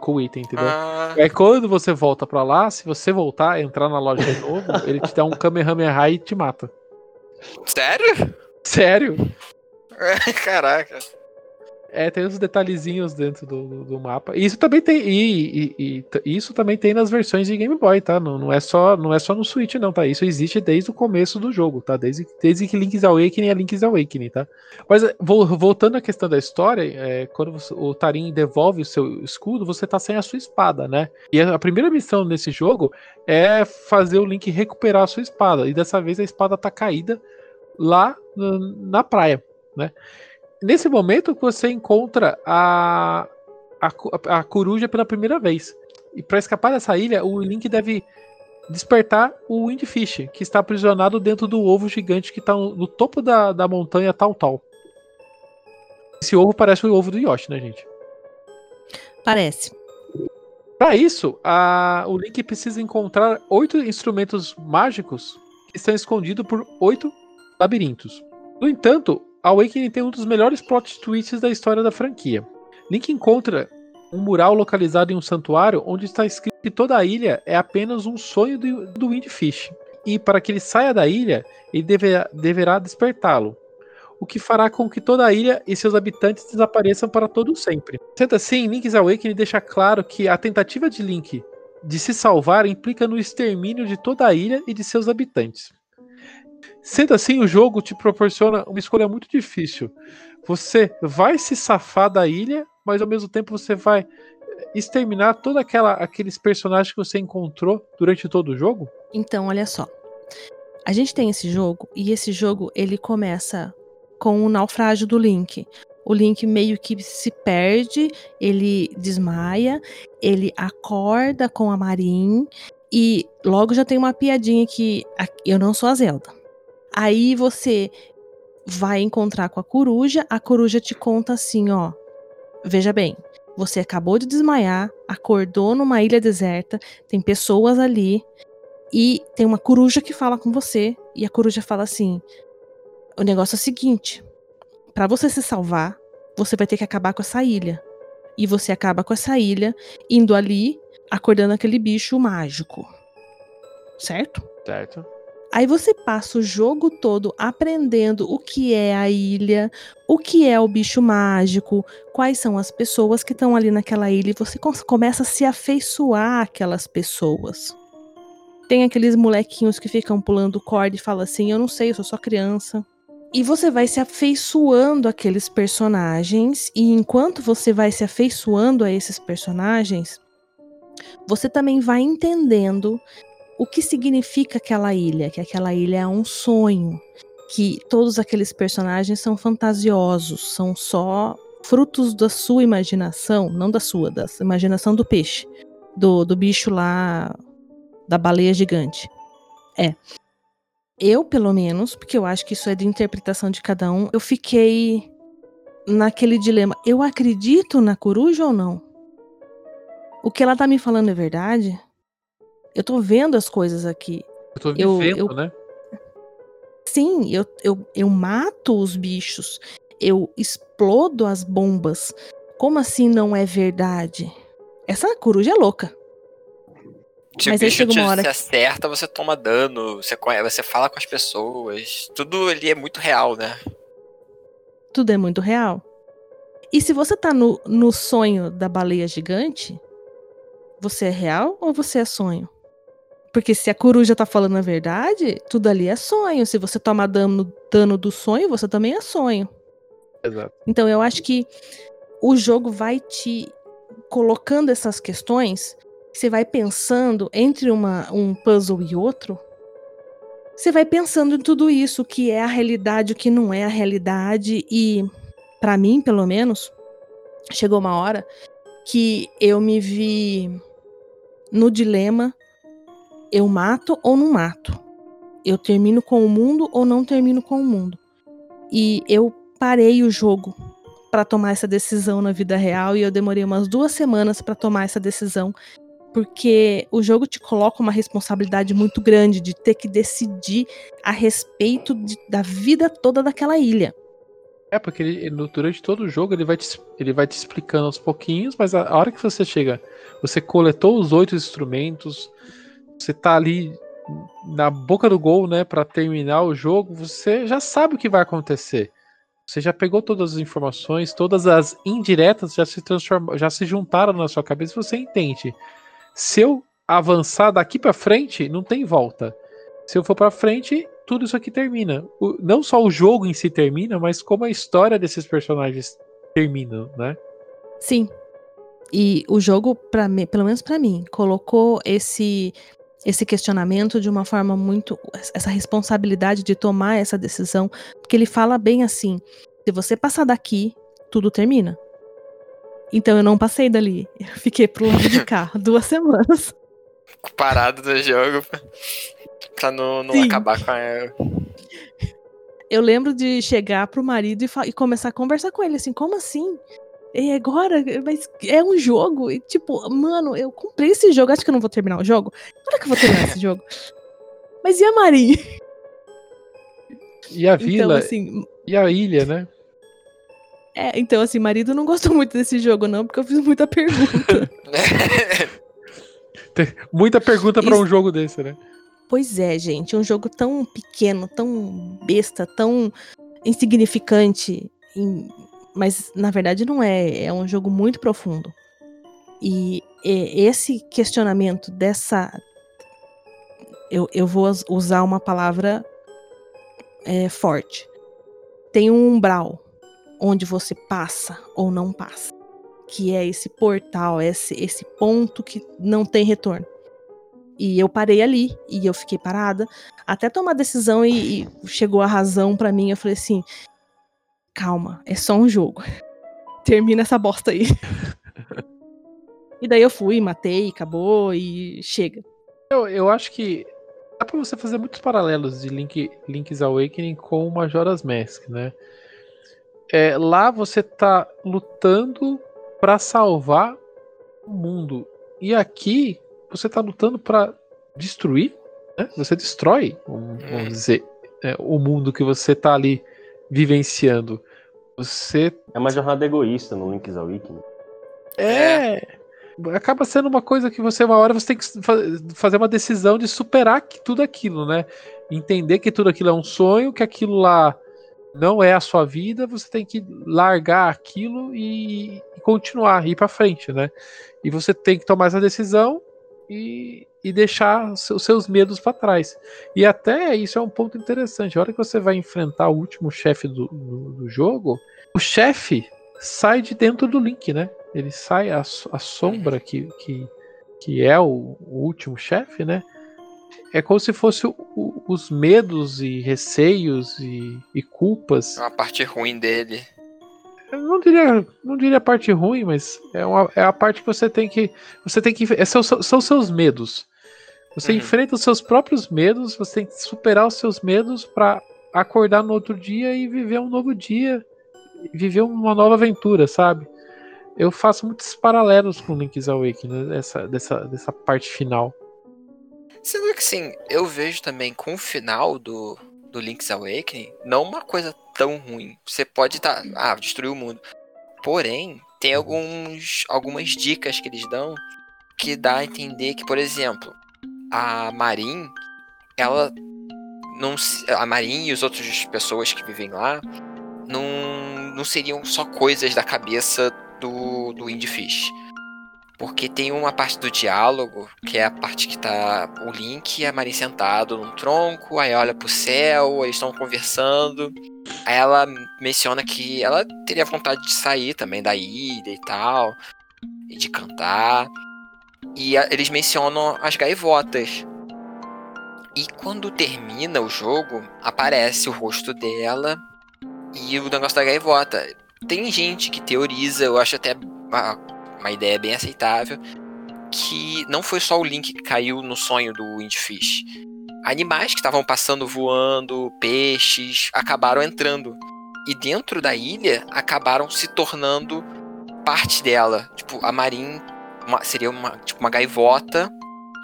com o item, entendeu? Ah. É quando você volta pra lá, se você voltar, entrar na loja de novo, ele te dá um Kamehameha e te mata. Sério? Sério? Caraca. É, tem uns detalhezinhos dentro do, do, mapa. E isso também tem. E, e, e, isso também tem nas versões de Game Boy, tá? Não, não, é só, não é só no Switch, não, tá? Isso existe desde o começo do jogo, tá? Desde, desde que Link's Awakening é Link's Awakening, tá? Mas voltando à questão da história, é, quando você, o Tarim devolve o seu escudo, você tá sem a sua espada, né? E a primeira missão nesse jogo é fazer o Link recuperar a sua espada. E dessa vez a espada tá caída lá na praia, né? Nesse momento que você encontra a, a, a coruja pela primeira vez. E para escapar dessa ilha, o Link deve despertar o Windfish, que está aprisionado dentro do ovo gigante que está no, topo da, da montanha tal tal. Esse ovo parece o ovo do Yoshi, né, gente? Parece. Para isso, a, o Link precisa encontrar oito instrumentos mágicos que estão escondidos por oito labirintos. No entanto, Awakening tem um dos melhores plot twists da história da franquia. Link encontra um mural localizado em um santuário onde está escrito que toda a ilha é apenas um sonho do, do Windfish. E para que ele saia da ilha, ele deverá, deverá despertá-lo. O que fará com que toda a ilha e seus habitantes desapareçam para todo sempre. Sendo assim, Link's Awakening deixa claro que a tentativa de Link de se salvar implica no extermínio de toda a ilha e de seus habitantes. Sendo assim, o jogo te proporciona uma escolha muito difícil. Você vai se safar da ilha, mas ao mesmo tempo você vai exterminar todos aqueles personagens que você encontrou durante todo o jogo? Então, olha só. A gente tem esse jogo e esse jogo ele começa com o naufrágio do Link. O Link meio que se perde, ele desmaia, ele acorda com a Marin e logo já tem uma piadinha que eu não sou a Zelda. Aí você vai encontrar com a coruja, a coruja te conta assim, ó. Veja bem, você acabou de desmaiar, acordou numa ilha deserta, tem pessoas ali E tem uma coruja que fala com você. E a coruja fala assim: o negócio é o seguinte: para você se salvar, você vai ter que acabar com essa ilha. E você acaba com essa ilha indo ali, acordando aquele bicho mágico. Certo? Certo. Aí você passa o jogo todo aprendendo o que é a ilha, o que é o bicho mágico, quais são as pessoas que estão ali naquela ilha e você começa a se afeiçoar aquelas pessoas. Tem aqueles molequinhos que ficam pulando corda e falam assim: "Eu não sei, eu sou só criança". E você vai se afeiçoando aqueles personagens e enquanto você vai se afeiçoando a esses personagens, você também vai entendendo o que significa aquela ilha, que aquela ilha é um sonho, que todos aqueles personagens são fantasiosos, são só frutos da sua imaginação, não da sua, da imaginação do peixe, do, do bicho lá, da baleia gigante. É. Eu, pelo menos, porque eu acho que isso é de interpretação de cada um, eu fiquei naquele dilema. Eu acredito na coruja ou não? O que ela tá me falando é verdade? Eu tô vendo as coisas aqui. Eu tô vivendo, eu, né? Sim, eu, eu, eu mato os bichos. Eu explodo as bombas. Como assim não é verdade? Essa coruja é louca. Se Mas o bicho te, uma hora se acerta, você toma dano, você, você fala com as pessoas. Tudo ali é muito real, né? Tudo é muito real. E se você tá no, no sonho da baleia gigante, você é real ou você é sonho? Porque se a coruja tá falando a verdade, tudo ali é sonho. Se você toma dano, dano do sonho, você também é sonho. Exato. Então eu acho que o jogo vai te colocando essas questões, você vai pensando entre uma, um puzzle e outro, você vai pensando em tudo isso, o que é a realidade, o que não é a realidade, e pra mim, pelo menos, chegou uma hora que eu me vi no dilema: eu mato ou não mato? Eu termino com o mundo ou não termino com o mundo? E eu parei o jogo para tomar essa decisão na vida real e eu demorei umas duas semanas para tomar essa decisão porque o jogo te coloca uma responsabilidade muito grande de ter que decidir a respeito de- da vida toda daquela ilha. É, porque ele, durante todo o jogo ele vai, te, ele vai te explicando aos pouquinhos, mas a, a hora que você chega, você coletou os oito instrumentos, você tá ali na boca do gol, né, para terminar o jogo, você já sabe o que vai acontecer. Você já pegou todas as informações, todas as indiretas já se transformam, já se juntaram na sua cabeça, e você entende. Se eu avançar daqui pra frente, não tem volta. Se eu for pra frente, tudo isso aqui termina. O- não só o jogo em si termina, mas como a história desses personagens termina, né? Sim. E o jogo, pra mim, pelo menos pra mim, colocou esse esse questionamento de uma forma muito essa responsabilidade de tomar essa decisão, porque ele fala bem assim: se você passar daqui, tudo termina. Então eu não passei dali. Eu fiquei pro lado de cá duas semanas. Parado do jogo pra- não, não Sim. acabar com a. Eu lembro de chegar pro marido e, e começar a conversar com ele assim, como assim? E agora? Mas é um jogo. E tipo, mano, eu comprei esse jogo, acho que eu não vou terminar o jogo. Quando é que eu vou terminar esse jogo? Mas e a Marinha? E a Então, vila assim, e a ilha, né? é, então, assim, marido não gostou muito desse jogo, não, porque eu fiz muita pergunta. Muita pergunta pra Isso- um jogo desse, né? pois é, gente, um jogo tão pequeno, tão besta, tão insignificante, em- mas na verdade não é. É um jogo muito profundo. E, esse questionamento dessa. Eu, eu vou us- usar uma palavra é, forte. Tem um umbral onde você passa ou não passa. Que é esse portal, esse, esse ponto que não tem retorno. E eu parei ali, e eu fiquei parada, até tomar decisão e, e chegou a razão pra mim. Eu falei assim: calma, é só um jogo. Termina essa bosta aí. e daí eu fui, matei, acabou e chega. Eu, eu acho que dá pra você fazer muitos paralelos de Link, Link's Awakening com o Majora's Mask, né? É, lá você tá lutando pra salvar o mundo. E aqui você tá lutando pra destruir? né? Você destrói, um- vamos dizer, é, o mundo que você está ali vivenciando. Você É uma jornada egoísta no Link's Awakening. é. Acaba sendo uma coisa que você, uma hora, você tem que fa- fazer uma decisão de superar que- tudo aquilo, né? Entender que tudo aquilo é um sonho, que aquilo lá não é a sua vida, você tem que largar aquilo e, e continuar, ir pra frente, né? E você tem que tomar essa decisão e, e deixar os seus- os seus medos para trás. E até isso é um ponto interessante. A hora que você vai enfrentar o último chefe do, do, do jogo, o chefe sai de dentro do Link, né? Ele sai, a, a sombra que, que, que é o, o último chefe, né? É como se fosse o- o- os medos e receios e, e culpas. É uma parte ruim dele. Eu não diria, não diria a parte ruim, mas é, uma, é a parte que você tem que. Você tem que. É seu- são seus medos. Você Uhum. enfrenta os seus próprios medos, você tem que superar os seus medos para acordar no outro dia e viver um novo dia, viver uma nova aventura, sabe? Eu faço muitos paralelos com Link's Awakening, né, dessa, dessa, dessa parte final. Sendo que sim, eu vejo também com o final do, do Link's Awakening, não uma coisa tão ruim. Você pode estar. ah, destruir o mundo. Porém, tem alguns, algumas dicas que eles dão que dá a entender que, por exemplo, a Marin, ela não a Marin e as outras pessoas que vivem lá não, não seriam só coisas da cabeça do, do Windfish. Porque tem uma parte do diálogo, que é a parte que tá o Link e a Marin sentado num tronco, aí olha pro céu, eles estão conversando. Aí ela menciona que ela teria vontade de sair também da ilha e tal, e de cantar. E a- eles mencionam as gaivotas. E quando termina o jogo, aparece o rosto dela e o negócio da gaivota. Tem gente que teoriza, eu acho até uma, ideia bem aceitável, que não foi só o Link que caiu no sonho do Windfish. Animais que estavam passando voando, peixes, acabaram entrando. E dentro da ilha acabaram se tornando parte dela. Tipo, a Marin uma- seria uma, tipo, uma gaivota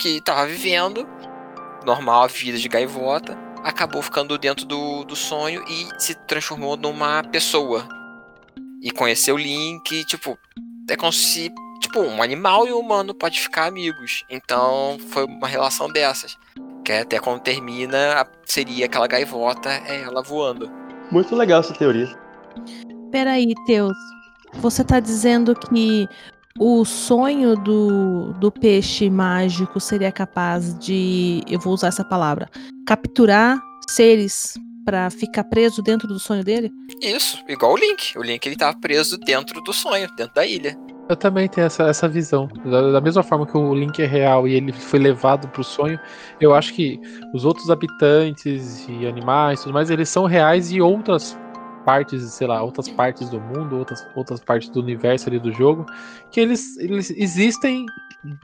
que tava vivendo, normal, a vida de gaivota, acabou ficando dentro do, do sonho e se transformou numa pessoa. E conheceu o Link, tipo, é como se, tipo, um animal e um humano pode ficar amigos. Então, foi uma relação dessas. Que até quando termina, seria aquela gaivota, é ela voando. Muito legal essa teoria. Peraí, Teus. Você tá dizendo que o sonho do, do peixe mágico seria capaz de, eu vou usar essa palavra, capturar seres pra ficar preso dentro do sonho dele? Isso, igual o Link. O Link ele tava preso dentro do sonho, dentro da ilha. Eu também tenho essa, essa visão. Da, da mesma forma que o Link é real e ele foi levado pro sonho, eu acho que os outros habitantes e animais e tudo mais, eles são reais e outras partes, sei lá, outras partes do mundo, outras, outras partes do universo ali do jogo, que eles, eles existem,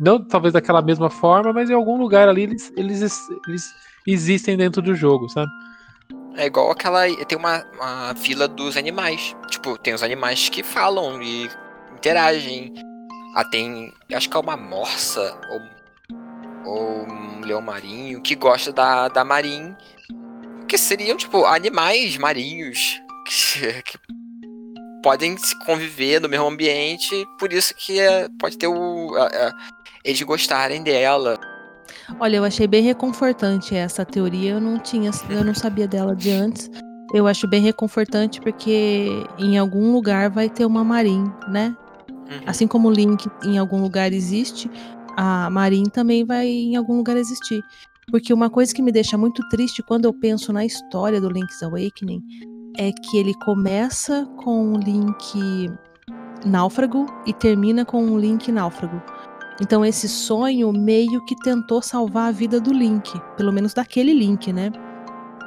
não talvez daquela mesma forma, mas em algum lugar ali eles, eles, eles existem dentro do jogo, sabe? É igual aquela. Tem uma, uma vila dos animais. Tipo, tem os animais que falam e interagem. Ah, tem. Acho que é uma morsa ou, ou um leão marinho que gosta da, da marin. Que seriam, tipo, animais marinhos que, que podem se conviver no mesmo ambiente. Por isso que é, pode ter o. a- a- eles gostarem dela. Olha, eu achei bem reconfortante essa teoria. Eu não tinha, eu não sabia dela de antes. Eu acho bem reconfortante porque em algum lugar vai ter uma Marin, né? Uhum. Assim como o Link em algum lugar existe, a Marin também vai em algum lugar existir. Porque uma coisa que me deixa muito triste quando eu penso na história do Link's Awakening é que ele começa com o Link náufrago e termina com um Link náufrago. Então esse sonho meio que tentou salvar a vida do Link, pelo menos daquele Link, né?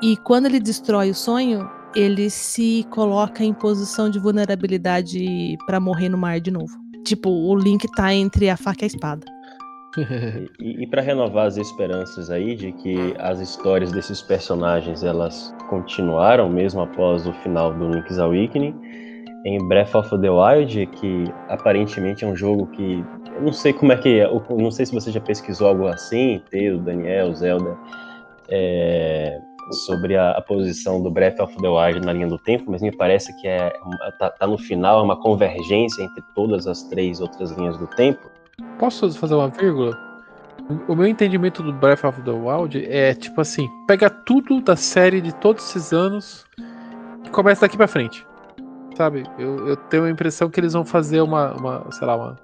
E quando ele destrói o sonho, ele se coloca em posição de vulnerabilidade pra morrer no mar de novo. Tipo, o Link tá entre a faca e a espada. E, e para renovar as esperanças aí de que as histórias desses personagens elas continuaram mesmo após o final do Link's Awakening, em Breath of the Wild, que aparentemente é um jogo que eu não sei como é que é, não sei se você já pesquisou algo assim, Teo, Daniel, Zelda, é, sobre a, a, posição do Breath of the Wild na linha do tempo, mas me parece que é tá, tá no final é uma convergência entre todas as três outras linhas do tempo. Posso fazer uma vírgula? O meu entendimento do Breath of the Wild é tipo assim: pega tudo da série de todos esses anos e começa daqui para frente. Sabe? Eu, eu, tenho a impressão que eles vão fazer uma, uma sei lá, uma.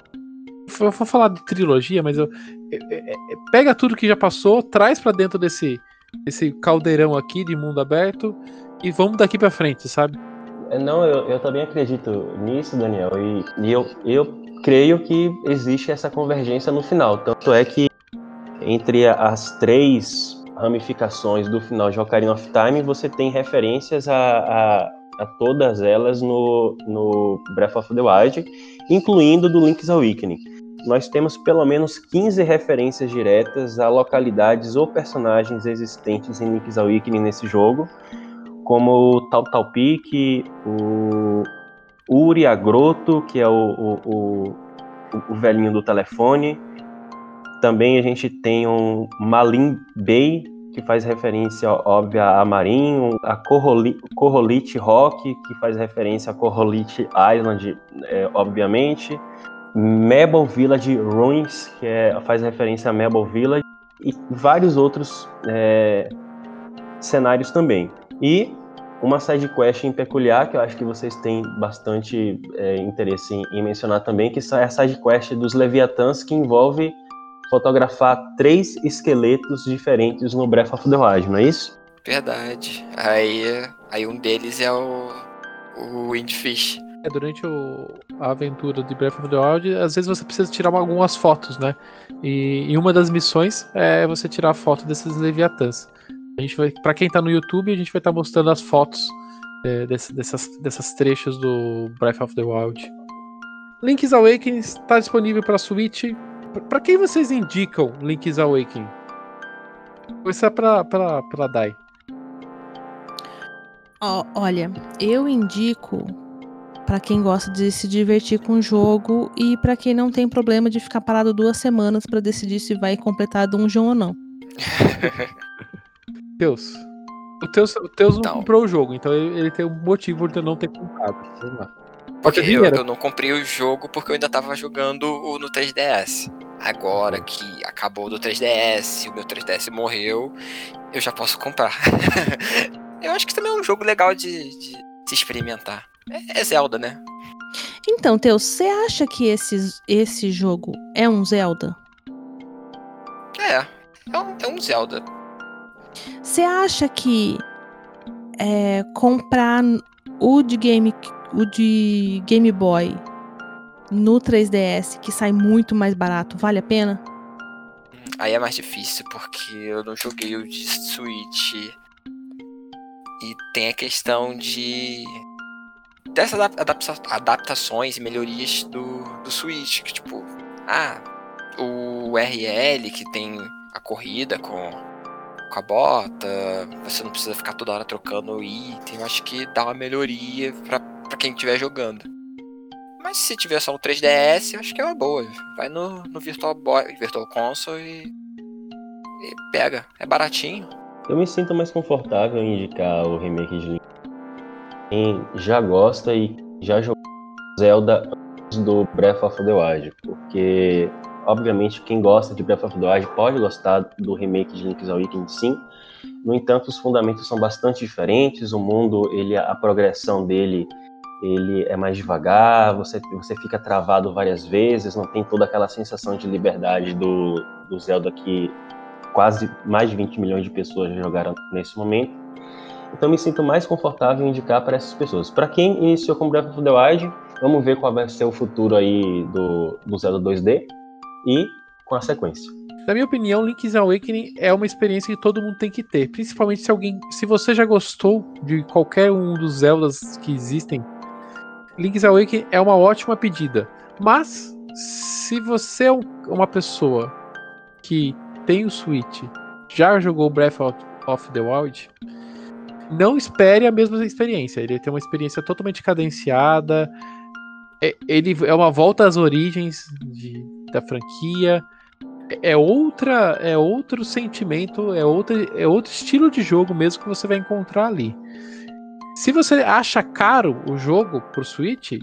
Eu vou falar de trilogia, mas eu, é, é, é, pega tudo que já passou, traz para dentro desse, desse caldeirão aqui de mundo aberto e vamos daqui para frente, sabe? Não, eu, eu também acredito nisso, Daniel, e, e eu, eu creio que existe essa convergência no final. Tanto é que entre as três ramificações do final de Ocarina of Time, você tem referências a, a, a todas elas no, no Breath of the Wild, incluindo do Link's Awakening. Nós temos pelo menos 15 referências diretas a localidades ou personagens existentes em Link's Awakening nesse jogo, como o Tal Tal Peak, o Uri Agroto, que é o, o, o, o velhinho do telefone, também a gente tem um Malim Bay, que faz referência óbvia a Marinho, a Corrolite Rock, que faz referência a Corrolite Island, é, obviamente. Mabel Village Ruins, que é, faz referência a Mabel Village, e vários outros é, cenários também. E uma side quest em peculiar, que eu acho que vocês têm bastante é, interesse em, em, mencionar também, que é a side quest dos Leviatãs, que envolve fotografar três esqueletos diferentes no Breath of the Wild, não é isso? Verdade. Aí, aí um deles é o, o Windfish. É, durante o, a aventura de Breath of the Wild, às vezes você precisa tirar algumas fotos, né? E, e uma das missões é você tirar a foto desses Leviatãs. A gente vai, para quem tá no YouTube, a gente vai estar tá mostrando as fotos é, desse, dessas, dessas trechos do Breath of the Wild. Link's Awakening está disponível para Switch Pra quem vocês indicam Link's Awakening? Começar pra, pra, pra Dai. Oh, olha, eu indico para quem gosta de se divertir com o jogo e para quem não tem problema de ficar parado duas semanas para decidir se vai completar dungeon ou não. Deus. O Teus, o Teus então. não comprou o jogo, então ele, ele, tem um motivo de não ter comprado. Vamos lá. Porque eu, eu, não comprei o jogo porque eu ainda tava jogando no 3DS. Agora que acabou do 3DS, o meu 3DS morreu, eu já posso comprar. eu acho que também é um jogo legal de, de se experimentar. É, é Zelda, né? Então, Teus, você acha que esse, esse jogo é um Zelda? É, é um, é um Zelda. Você acha que é, comprar o de Game, o de Game Boy no 3DS, que sai muito mais barato, vale a pena? Aí é mais difícil, porque eu não joguei o de Switch. E tem a questão de. dessas adapta adaptações e melhorias do, do Switch. Que tipo, ah, o RL que tem a corrida com, com a bota, você não precisa ficar toda hora trocando o item. Eu acho que dá uma melhoria pra, pra quem estiver jogando. Mas se tiver só no 3DS, eu acho que é uma boa. Vai no, no Virtual Boy, Virtual Console e, e pega. É baratinho. Eu me sinto mais confortável em indicar o remake de Link. Quem já gosta e já jogou Zelda antes do Breath of the Wild, porque obviamente quem gosta de Breath of the Wild pode gostar do remake de Link's Awakening sim. No entanto, os fundamentos são bastante diferentes, o mundo, ele a progressão dele ele é mais devagar, você, você fica travado várias vezes, não tem toda aquela sensação de liberdade do, do Zelda que quase mais de 20 milhões de pessoas jogaram nesse momento. Então me sinto mais confortável em indicar para essas pessoas. Para quem iniciou com Breath of the Wild, vamos ver qual vai ser o futuro aí do, do Zelda 2D e com a sequência. Na minha opinião, Link's Awakening é uma experiência que todo mundo tem que ter, principalmente se alguém, se você já gostou de qualquer um dos Zeldas que existem Link's Awakening é uma ótima pedida. Mas, se você é uma pessoa que tem o Switch, já jogou Breath of the Wild, não espere a mesma experiência. Ele tem uma experiência totalmente cadenciada. É, ele é uma volta às origens de, da franquia. é outra, é outro sentimento, é outro, é outro estilo de jogo mesmo que você vai encontrar ali. Se você acha caro o jogo por Switch,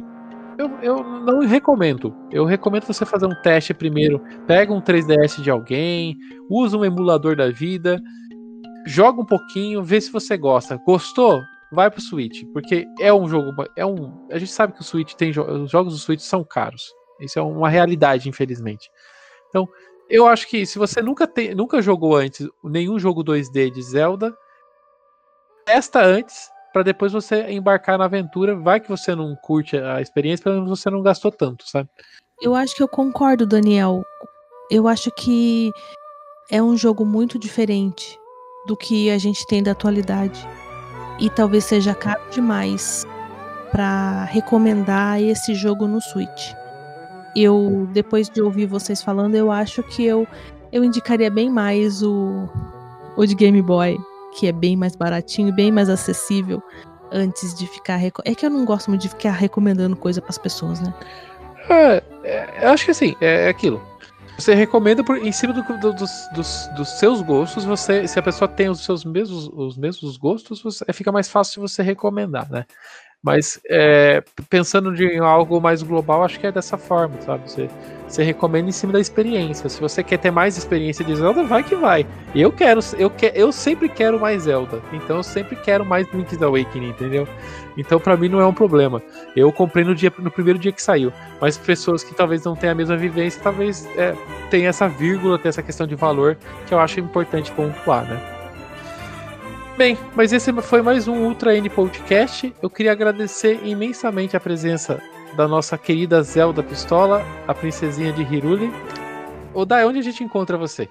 eu, eu não recomendo. Eu recomendo você fazer um teste primeiro. Pega um 3DS de alguém, usa um emulador da vida, joga um pouquinho, vê se você gosta. Gostou? Vai pro Switch, porque é um jogo, é um, a gente sabe que o Switch tem os jogos do Switch são caros. Isso é uma realidade, infelizmente. Então, eu acho que se você nunca tem, nunca jogou antes nenhum jogo 2D de Zelda, testa antes para depois você embarcar na aventura. Vai que você não curte a experiência, pelo menos você não gastou tanto, sabe? Eu acho que eu concordo, Daniel. Eu acho que é um jogo muito diferente do que a gente tem da atualidade. E talvez seja caro demais para recomendar esse jogo no Switch. Eu, depois de ouvir vocês falando, eu acho que eu, eu indicaria bem mais o, o de Game Boy que é bem mais baratinho, bem mais acessível, antes de ficar. É que eu não gosto muito de ficar recomendando coisa para as pessoas, né? É, é, eu acho que assim, é, é aquilo. Você recomenda por, em cima do, do, dos, dos, dos, seus gostos. Você, se a pessoa tem os seus mesmos, os mesmos gostos, você, fica mais fácil você recomendar, né? Mas é, pensando em algo mais global, acho que é dessa forma, sabe? Você, você recomenda em cima da experiência. Se você quer ter mais experiência de Zelda, vai que vai. Eu quero, eu, que, eu sempre quero mais Zelda. Então eu sempre quero mais Link's Awakening, entendeu? Então para mim não é um problema. Eu comprei no, dia, no primeiro dia que saiu. Mas pessoas que talvez não tenham a mesma vivência, talvez é, tenha essa vírgula, tenha essa questão de valor que eu acho importante pontuar, né? Bem, mas esse foi mais um Ultra N Podcast. Eu queria agradecer imensamente a presença da nossa querida Zelda Pistola, a princesinha de Hiruli. Odai, onde a gente encontra você?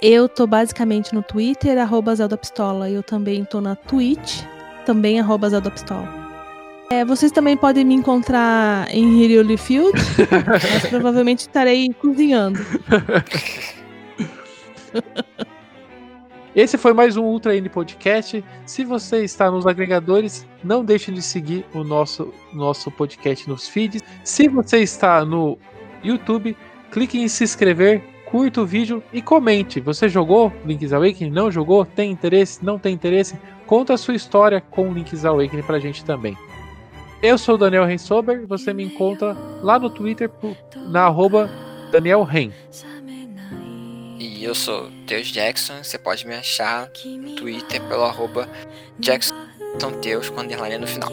Eu tô basicamente no Twitter, arroba Zelda Pistola. Eu também tô na Twitch, também arroba Zelda Pistola. É, vocês também podem me encontrar em Hiruli Field, mas provavelmente estarei cozinhando. Esse foi mais um Ultra N Podcast. Se você está nos agregadores, não deixe de seguir o nosso, nosso podcast nos feeds. Se você está no YouTube, clique em se inscrever, curta o vídeo e comente. Você jogou Link's Awakening? Não jogou? Tem interesse? Não tem interesse? Conta a sua história com Link's Awakening pra gente também. Eu sou o Daniel Rensober, você me encontra lá no Twitter na arroba Daniel Ren. E eu sou Teus Jackson, você pode me achar no Twitter pelo arroba Jackson Teus com underline no final.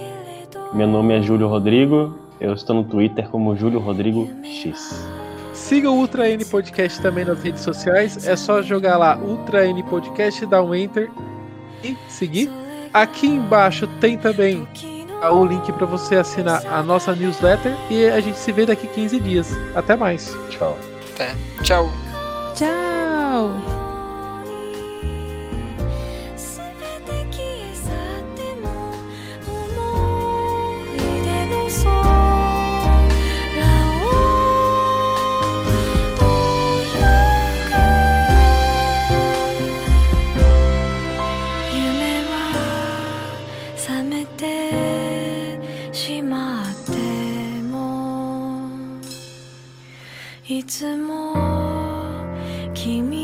Meu nome é Júlio Rodrigo, eu estou no Twitter como Júlio Rodrigo X. Siga o Ultra N Podcast também nas redes sociais, é só jogar lá Ultra N Podcast, dar um enter e seguir. Aqui embaixo tem também o link para você assinar a nossa newsletter e a gente se vê daqui 15 dias. Até mais. Tchau. Até. Tchau. Tchau.「いつも keep me